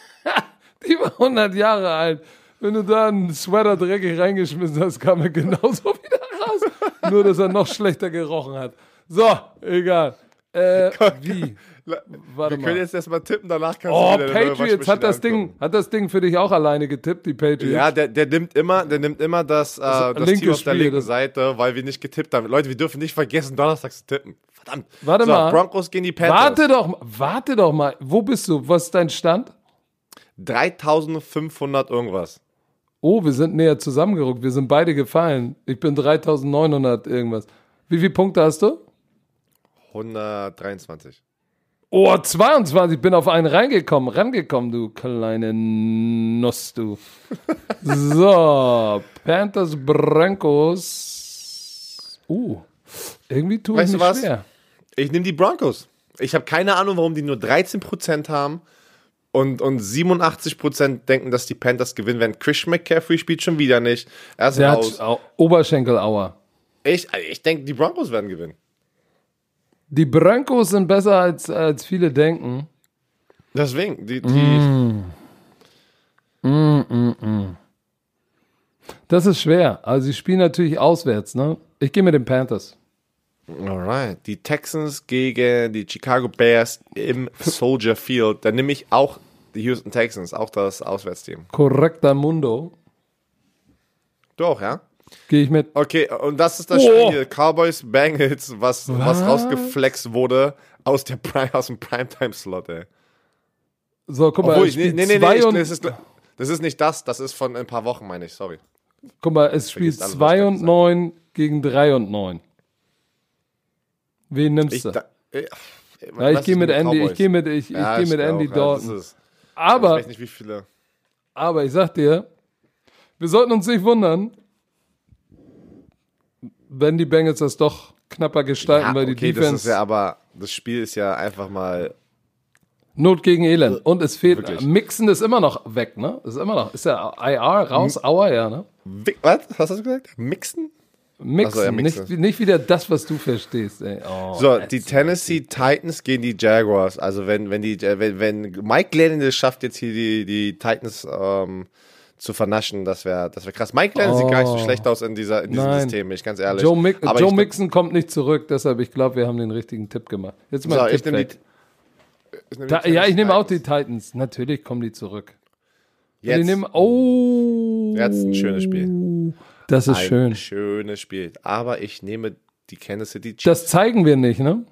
[SPEAKER 1] [LAUGHS] Die war 100 Jahre alt. Wenn du da einen Sweater dreckig reingeschmissen hast, kam er genauso [LAUGHS] wieder raus. Nur, dass er noch schlechter gerochen hat. So, egal. Äh, wie? Warte
[SPEAKER 2] Wir können jetzt erstmal tippen, danach kannst
[SPEAKER 1] Oh,
[SPEAKER 2] du wieder
[SPEAKER 1] Patriots hat das
[SPEAKER 2] Waschmaschine
[SPEAKER 1] Ding, hat das Ding für dich auch alleine getippt, die Patriots.
[SPEAKER 2] Ja, der, der nimmt immer, der nimmt immer das, äh, das
[SPEAKER 1] linke
[SPEAKER 2] Team auf der linken
[SPEAKER 1] das-
[SPEAKER 2] Seite, weil wir nicht getippt haben. Leute, wir dürfen nicht vergessen, donnerstags zu tippen. Verdammt.
[SPEAKER 1] Warte
[SPEAKER 2] so,
[SPEAKER 1] mal.
[SPEAKER 2] Broncos gegen die Panthers.
[SPEAKER 1] Warte doch, mal- warte doch mal. Wo bist du? Was ist dein Stand?
[SPEAKER 2] 3500 irgendwas.
[SPEAKER 1] Oh, wir sind näher zusammengerückt. Wir sind beide gefallen. Ich bin 3900 irgendwas. Wie viele Punkte hast du?
[SPEAKER 2] 123.
[SPEAKER 1] Oh, 22. Ich bin auf einen reingekommen, rangekommen, du kleine Nuss, du. [LAUGHS] so, Panthers Broncos. Uh, irgendwie tue ich
[SPEAKER 2] Weißt du
[SPEAKER 1] mich
[SPEAKER 2] was?
[SPEAKER 1] schwer.
[SPEAKER 2] Ich nehme die Broncos. Ich habe keine Ahnung, warum die nur 13% haben und, und 87% denken, dass die Panthers gewinnen werden. Christian McCaffrey spielt schon wieder nicht. Er ist
[SPEAKER 1] Der
[SPEAKER 2] raus.
[SPEAKER 1] hat Au- Oberschenkelauer.
[SPEAKER 2] Ich, ich denke, die Broncos werden gewinnen.
[SPEAKER 1] Die Broncos sind besser als, als viele denken.
[SPEAKER 2] Deswegen, die, die
[SPEAKER 1] Das ist schwer. Also sie spielen natürlich auswärts, ne? Ich gehe mit den Panthers.
[SPEAKER 2] Alright. Die Texans gegen die Chicago Bears im Soldier Field. Dann nehme ich auch die Houston Texans, auch das Auswärtsteam.
[SPEAKER 1] Korrekter Mundo.
[SPEAKER 2] Du auch, ja?
[SPEAKER 1] Gehe ich mit.
[SPEAKER 2] Okay, und das ist das
[SPEAKER 1] Oh.
[SPEAKER 2] Spiel hier. Cowboys Bengals, was, was
[SPEAKER 1] Was?
[SPEAKER 2] rausgeflext wurde aus, der Prime, aus dem Primetime-Slot, ey.
[SPEAKER 1] So, guck mal,
[SPEAKER 2] Obwohl,
[SPEAKER 1] es
[SPEAKER 2] ich, nee, nee, nee, ich, das, ist, das ist nicht das, das ist von ein paar Wochen, meine ich, sorry.
[SPEAKER 1] guck mal, es spielt
[SPEAKER 2] Vergisst alles, was
[SPEAKER 1] 2
[SPEAKER 2] ich
[SPEAKER 1] und
[SPEAKER 2] gesagt
[SPEAKER 1] 9 gegen 3 und 9. Wen nimmst
[SPEAKER 2] Ich,
[SPEAKER 1] du?
[SPEAKER 2] da, ich,
[SPEAKER 1] ja, ich gehe mit Andy, ich gehe mit, ich, ich
[SPEAKER 2] ja,
[SPEAKER 1] gehe mit
[SPEAKER 2] ich
[SPEAKER 1] Andy
[SPEAKER 2] auch, ja,
[SPEAKER 1] Dalton.
[SPEAKER 2] ist, ich
[SPEAKER 1] aber,
[SPEAKER 2] weiß nicht, wie viele.
[SPEAKER 1] aber ich sag dir, wir sollten uns nicht wundern, wenn die Bengals das doch knapper gestalten,
[SPEAKER 2] Ja,
[SPEAKER 1] weil die
[SPEAKER 2] okay, das
[SPEAKER 1] Defense
[SPEAKER 2] ist ja aber, das Spiel ist ja einfach mal
[SPEAKER 1] Not gegen Elend. Und es fehlt,
[SPEAKER 2] Wirklich.
[SPEAKER 1] Mixen ist immer noch weg, ne? Ist immer noch, ist ja IR raus, Auer, ja, ne?
[SPEAKER 2] Was? Hast du gesagt? Mixen?
[SPEAKER 1] Mixen,
[SPEAKER 2] so, ja, mixen.
[SPEAKER 1] Nicht, nicht wieder das, was du verstehst, ey. Oh,
[SPEAKER 2] So, die Tennessee Titans gegen die Jaguars. Also wenn, wenn die, äh, wenn, wenn Mike Glennon es schafft, jetzt hier die, die Titans ähm, zu vernaschen, das wäre das wär krass. Mike Lennon sieht gar nicht so
[SPEAKER 1] Oh.
[SPEAKER 2] schlecht aus in, dieser, in diesem
[SPEAKER 1] Nein.
[SPEAKER 2] System, ich ganz ehrlich.
[SPEAKER 1] Joe, Mick,
[SPEAKER 2] Aber
[SPEAKER 1] Joe Mixon kommt nicht zurück, deshalb ich glaube, wir haben den richtigen Tipp gemacht. Jetzt mal
[SPEAKER 2] So,
[SPEAKER 1] ein
[SPEAKER 2] ich
[SPEAKER 1] Tipp
[SPEAKER 2] nehme die, ich nehm die
[SPEAKER 1] Da, ja, ich nehme auch die
[SPEAKER 2] Titans.
[SPEAKER 1] Natürlich kommen die zurück. Die
[SPEAKER 2] Jetzt,
[SPEAKER 1] nehmen, oh.
[SPEAKER 2] Jetzt ein schönes Spiel.
[SPEAKER 1] Das ist
[SPEAKER 2] ein
[SPEAKER 1] schön.
[SPEAKER 2] schönes Spiel. Aber ich nehme die Kansas City Chiefs.
[SPEAKER 1] Das zeigen wir nicht, ne?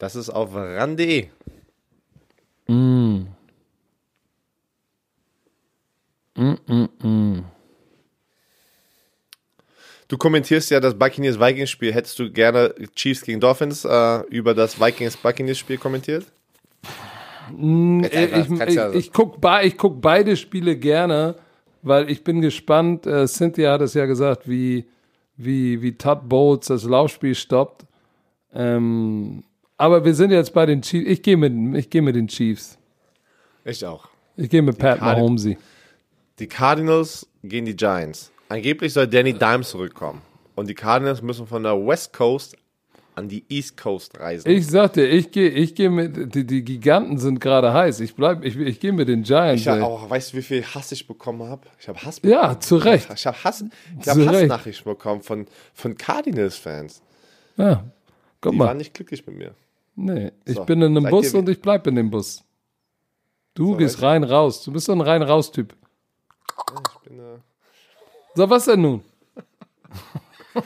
[SPEAKER 2] Das ist auf ran.de. Du kommentierst ja das Buccaneers-Vikings-Spiel. Hättest du gerne Chiefs gegen Dolphins äh, über das Vikings-Buccaneers-Spiel kommentiert? Jetzt
[SPEAKER 1] Äh,
[SPEAKER 2] einfach,
[SPEAKER 1] ich
[SPEAKER 2] kannst
[SPEAKER 1] ich, ich gucke ich guck beide Spiele gerne, weil ich bin gespannt. Äh, Cynthia hat es ja gesagt, wie, wie, wie Todd Bowles das Laufspiel stoppt. Ähm, aber wir sind jetzt bei den Chiefs. Ich gehe mit, ich gehe mit den Chiefs.
[SPEAKER 2] Ich auch.
[SPEAKER 1] Ich gehe mit Pat
[SPEAKER 2] Card-
[SPEAKER 1] Mahomesy.
[SPEAKER 2] Die Cardinals gegen die Giants. Angeblich soll Danny Dimes zurückkommen. Und die Cardinals müssen von der West Coast an die East Coast reisen.
[SPEAKER 1] Ich sagte, ich gehe ich gehe mit, die, die Giganten sind gerade heiß. Ich bleib, ich, ich gehe mit den Giants.
[SPEAKER 2] Ich hab auch, weißt du, wie viel Hass ich bekommen habe? Ich habe Hass bekommen.
[SPEAKER 1] ja, zu Recht.
[SPEAKER 2] Ich habe Hass, ich hab. Hassnachrichten bekommen von, von Cardinals-Fans.
[SPEAKER 1] Ja. Guck
[SPEAKER 2] Die
[SPEAKER 1] mal.
[SPEAKER 2] waren nicht glücklich mit mir.
[SPEAKER 1] Nee, ich
[SPEAKER 2] So,
[SPEAKER 1] bin in einem Bus und ich bleib in dem Bus. Du
[SPEAKER 2] So,
[SPEAKER 1] gehst rein raus. Du bist so ein rein raus Typ.
[SPEAKER 2] Ich bin, äh,
[SPEAKER 1] So, was denn nun? [LAUGHS]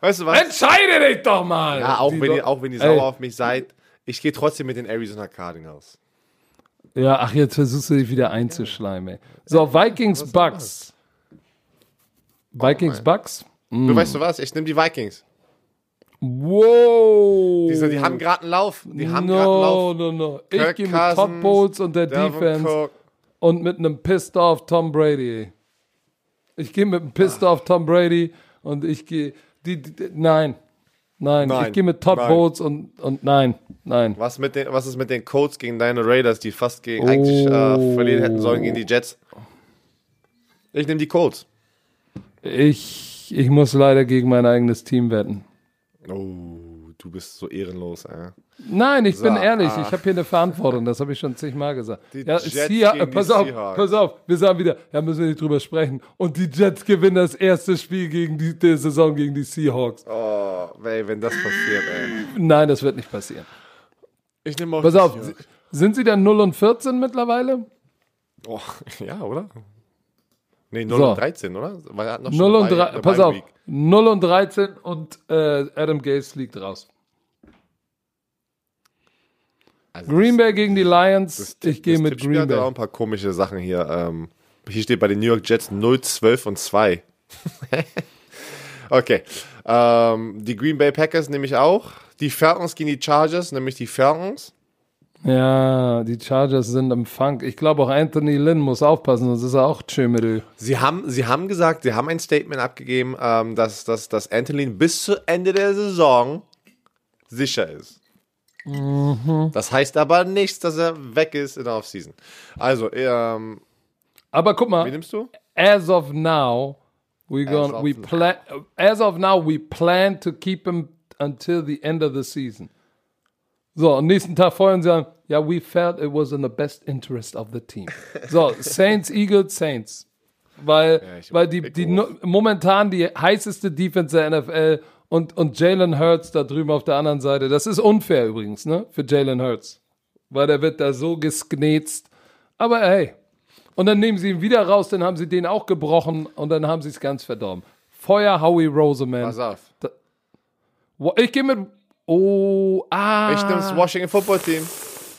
[SPEAKER 2] weißt du was?
[SPEAKER 1] Entscheide dich doch mal!
[SPEAKER 2] Ja, auch
[SPEAKER 1] Die
[SPEAKER 2] wenn,
[SPEAKER 1] doch-
[SPEAKER 2] ihr, auch wenn ihr
[SPEAKER 1] Ey.
[SPEAKER 2] sauer auf mich seid, ich gehe trotzdem mit den Arizona Cardinals.
[SPEAKER 1] Ja, ach, jetzt versuchst du dich wieder einzuschleimen, ey. So, Vikings Bucks. Vikings Bucks?
[SPEAKER 2] Du weißt du was? Ich nehme die Vikings.
[SPEAKER 1] Wow!
[SPEAKER 2] Die, die haben gerade einen Lauf. Die haben gerade einen
[SPEAKER 1] no,
[SPEAKER 2] Lauf.
[SPEAKER 1] no, no. Ich
[SPEAKER 2] Kirk
[SPEAKER 1] gehe mit Todd
[SPEAKER 2] Cousins,
[SPEAKER 1] Bowles und der
[SPEAKER 2] Devin
[SPEAKER 1] Defense
[SPEAKER 2] Cook.
[SPEAKER 1] Und mit einem pissed off Tom Brady. Ich gehe mit einem pissed off Tom Brady und ich gehe. Die, die, die, nein. nein.
[SPEAKER 2] Nein.
[SPEAKER 1] Ich gehe mit Todd
[SPEAKER 2] Nein.
[SPEAKER 1] Bowles und, und nein. Nein.
[SPEAKER 2] Was, mit den, was ist mit den Colts gegen deine Raiders, die fast gegen, eigentlich äh, verlieren hätten sollen gegen die Jets? Ich nehme die Colts.
[SPEAKER 1] Ich, ich muss leider gegen mein eigenes Team wetten.
[SPEAKER 2] Oh, du bist so ehrenlos, ey.
[SPEAKER 1] Nein, ich bin
[SPEAKER 2] So,
[SPEAKER 1] ehrlich,
[SPEAKER 2] ah.
[SPEAKER 1] ich habe hier eine Verantwortung, das habe ich schon zigmal gesagt.
[SPEAKER 2] Die
[SPEAKER 1] ja,
[SPEAKER 2] Jets
[SPEAKER 1] Seah-
[SPEAKER 2] gegen die
[SPEAKER 1] pass auf,
[SPEAKER 2] Seahawks.
[SPEAKER 1] pass auf, wir sagen wieder, ja, müssen wir nicht drüber sprechen. Und die Jets gewinnen das erste Spiel gegen die, der Saison gegen die Seahawks.
[SPEAKER 2] Oh, ey, wenn das passiert, ey.
[SPEAKER 1] Nein, das wird nicht passieren.
[SPEAKER 2] Ich nehme auch
[SPEAKER 1] Pass
[SPEAKER 2] die
[SPEAKER 1] auf,
[SPEAKER 2] Seahawks.
[SPEAKER 1] sind sie dann 0 und 14 mittlerweile?
[SPEAKER 2] Oh, [LAUGHS] ja, oder? Nee, 0
[SPEAKER 1] So.
[SPEAKER 2] und 13, oder? Weil er hat noch schon
[SPEAKER 1] 0 und
[SPEAKER 2] eine
[SPEAKER 1] 3,
[SPEAKER 2] Bye-
[SPEAKER 1] pass auf,
[SPEAKER 2] Bye-Week.
[SPEAKER 1] 0 und 13 und äh, Adam Gase fliegt raus.
[SPEAKER 2] Also
[SPEAKER 1] Green Bay gegen die Lions,
[SPEAKER 2] das-
[SPEAKER 1] ich gehe mit
[SPEAKER 2] Tippspiel
[SPEAKER 1] Green
[SPEAKER 2] hat ja auch
[SPEAKER 1] Bay.
[SPEAKER 2] ein paar komische Sachen hier. Ähm, hier steht bei den New York Jets 0, 12 und 2. [LAUGHS] okay. Ähm, die Green Bay Packers nehme ich auch. Die Falcons gegen die Chargers, nämlich die Falcons.
[SPEAKER 1] Ja, die Chargers sind im Funk. Ich glaube auch Anthony Lynn muss aufpassen, sonst ist er auch Tschömedel.
[SPEAKER 2] Sie haben, sie haben gesagt, sie haben ein Statement abgegeben, ähm, dass, dass, dass Anthony bis zu Ende der Saison sicher ist.
[SPEAKER 1] Mhm.
[SPEAKER 2] Das heißt aber nichts, dass er weg ist in der Offseason. Also, ähm,
[SPEAKER 1] Aber guck
[SPEAKER 2] wie
[SPEAKER 1] mal,
[SPEAKER 2] nimmst du?
[SPEAKER 1] as of now, we
[SPEAKER 2] of
[SPEAKER 1] we plan as of now we plan to keep him until the end of the season. So, am nächsten Tag feuern sie an, ja, we felt it was in the best interest of the team. So, [LAUGHS] Saints, Eagles, Saints. Weil,
[SPEAKER 2] ich-
[SPEAKER 1] weil die, die no- momentan die heißeste Defense der NFL und, und Jalen Hurts da drüben auf der anderen Seite, das ist unfair übrigens, ne, für Jalen Hurts. Weil der wird da so gesknetzt. Aber hey, und dann nehmen sie ihn wieder raus, dann haben sie den auch gebrochen und dann haben sie es ganz verdorben. Feuer Howie Roseman.
[SPEAKER 2] Pass auf.
[SPEAKER 1] Wo- Ich gehe mit. Oh, ah.
[SPEAKER 2] Ich nehme das Washington Football Team.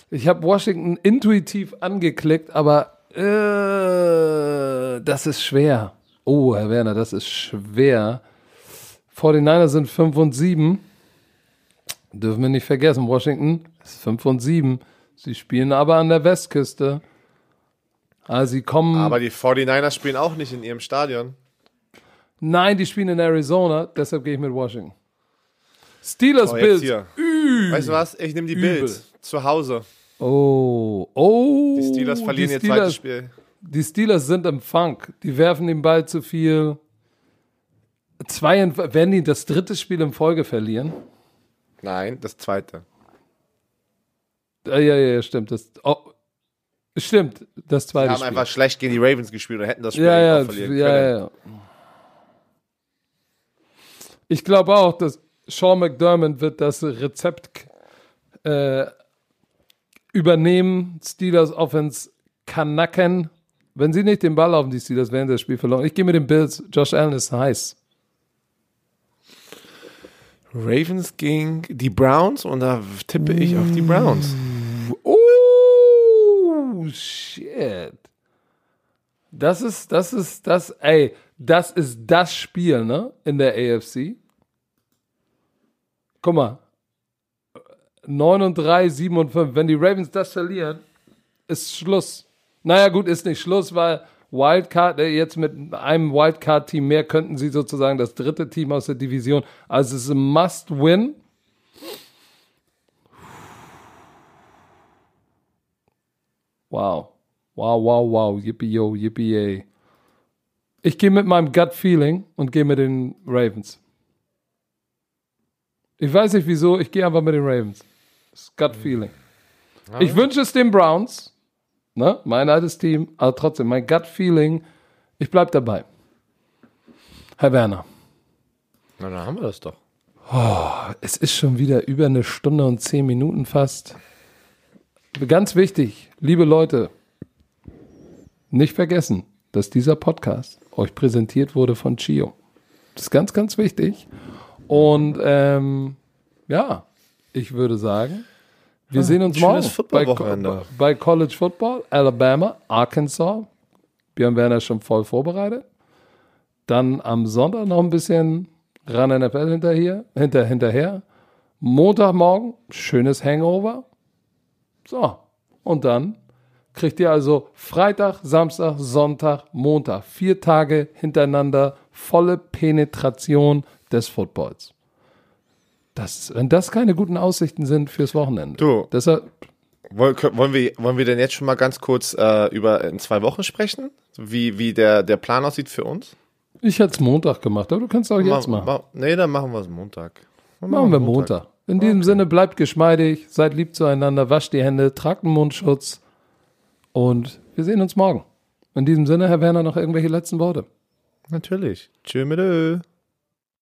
[SPEAKER 1] Ich habe Washington intuitiv angeklickt, aber äh, das ist schwer. Oh, Herr Werner, das ist schwer. 49er sind 5 und 7. Dürfen wir nicht vergessen, Washington ist 5 und 7. Sie spielen aber an der Westküste. Also sie kommen.
[SPEAKER 2] Aber die 49ers spielen auch nicht in ihrem Stadion.
[SPEAKER 1] nein, die spielen in Arizona, deshalb gehe ich mit Washington. Steelers
[SPEAKER 2] Oh,
[SPEAKER 1] Bills.
[SPEAKER 2] Weißt du was? Ich nehme die
[SPEAKER 1] Übel.
[SPEAKER 2] Bills zu Hause.
[SPEAKER 1] Oh, oh.
[SPEAKER 2] Die Steelers verlieren
[SPEAKER 1] die
[SPEAKER 2] ihr zweites Spiel.
[SPEAKER 1] Die Steelers sind im Funk. Die werfen den Ball zu viel. Zwei, werden die das dritte Spiel in Folge verlieren?
[SPEAKER 2] Nein, das zweite.
[SPEAKER 1] Ah, ja, ja, ja, stimmt. Das, oh, Stimmt, das
[SPEAKER 2] Die
[SPEAKER 1] zweite
[SPEAKER 2] haben
[SPEAKER 1] Spiel.
[SPEAKER 2] einfach schlecht gegen die Ravens gespielt und hätten das Spiel
[SPEAKER 1] ja, ja,
[SPEAKER 2] auch verlieren
[SPEAKER 1] ja,
[SPEAKER 2] können.
[SPEAKER 1] ja, ja. Ich glaube auch, dass Sean McDermott wird das Rezept äh, übernehmen. Steelers Offense knacken. Wenn sie nicht den Ball auf die Steelers während das Spiel verloren. Ich gehe mit den Bills. Josh Allen ist heiß.
[SPEAKER 2] Ravens gegen die Browns und da tippe ich auf die Browns.
[SPEAKER 1] Oh, shit. Das ist, das ist, das, ey, das ist das Spiel, ne, in der AFC. Guck mal. 9 und 3, 7 und 5. Wenn die Ravens das verlieren, ist Schluss. Naja, gut, ist nicht Schluss, weil Wildcard, äh, jetzt mit einem Wildcard-Team mehr könnten sie sozusagen das dritte Team aus der Division. Also es ist ein Must-Win. Wow. Wow, wow, wow. Yippie, yo, yippie, yay. Ich gehe mit meinem Gut-Feeling und gehe mit den Ravens. Ich weiß nicht wieso, ich gehe einfach mit den Ravens. Das ist Gut-Feeling. Ich wünsche es den Browns, ne? mein altes Team, aber trotzdem, mein Gut-Feeling, ich bleib dabei. Herr Werner,
[SPEAKER 2] Na, dann haben wir das doch.
[SPEAKER 1] es ist schon wieder über eine Stunde und zehn Minuten fast. Ganz wichtig, liebe Leute, nicht vergessen, dass dieser Podcast euch präsentiert wurde von Chio. Das ist ganz, ganz wichtig. Und ähm, ja, ich würde sagen, wir sehen uns morgen bei, bei College Football, Alabama, Arkansas. Björn Werner schon voll vorbereitet. Dann am Sonntag noch ein bisschen ran NFL hinterher, hinter, hinterher. Montagmorgen, schönes Hangover. So, und dann kriegt ihr also Freitag, Samstag, Sonntag, Montag, vier Tage hintereinander volle Penetration des Footballs. Das, wenn das keine guten Aussichten sind fürs Wochenende.
[SPEAKER 2] Du.
[SPEAKER 1] Deshalb,
[SPEAKER 2] Wollen wir, wollen wir denn jetzt schon mal ganz kurz äh, über in zwei Wochen sprechen? Wie, wie der, der Plan aussieht für uns?
[SPEAKER 1] ich hätte es Montag gemacht, aber du kannst auch jetzt
[SPEAKER 2] Ma-
[SPEAKER 1] machen.
[SPEAKER 2] ma- nee, dann machen wir es Montag.
[SPEAKER 1] Machen wir Montag. In diesem Sinne, bleibt geschmeidig, seid lieb zueinander, wascht die Hände, tragt einen Mundschutz und wir sehen uns morgen. In diesem Sinne, Herr Werner, noch irgendwelche letzten Worte.
[SPEAKER 2] Natürlich. Tschö mit.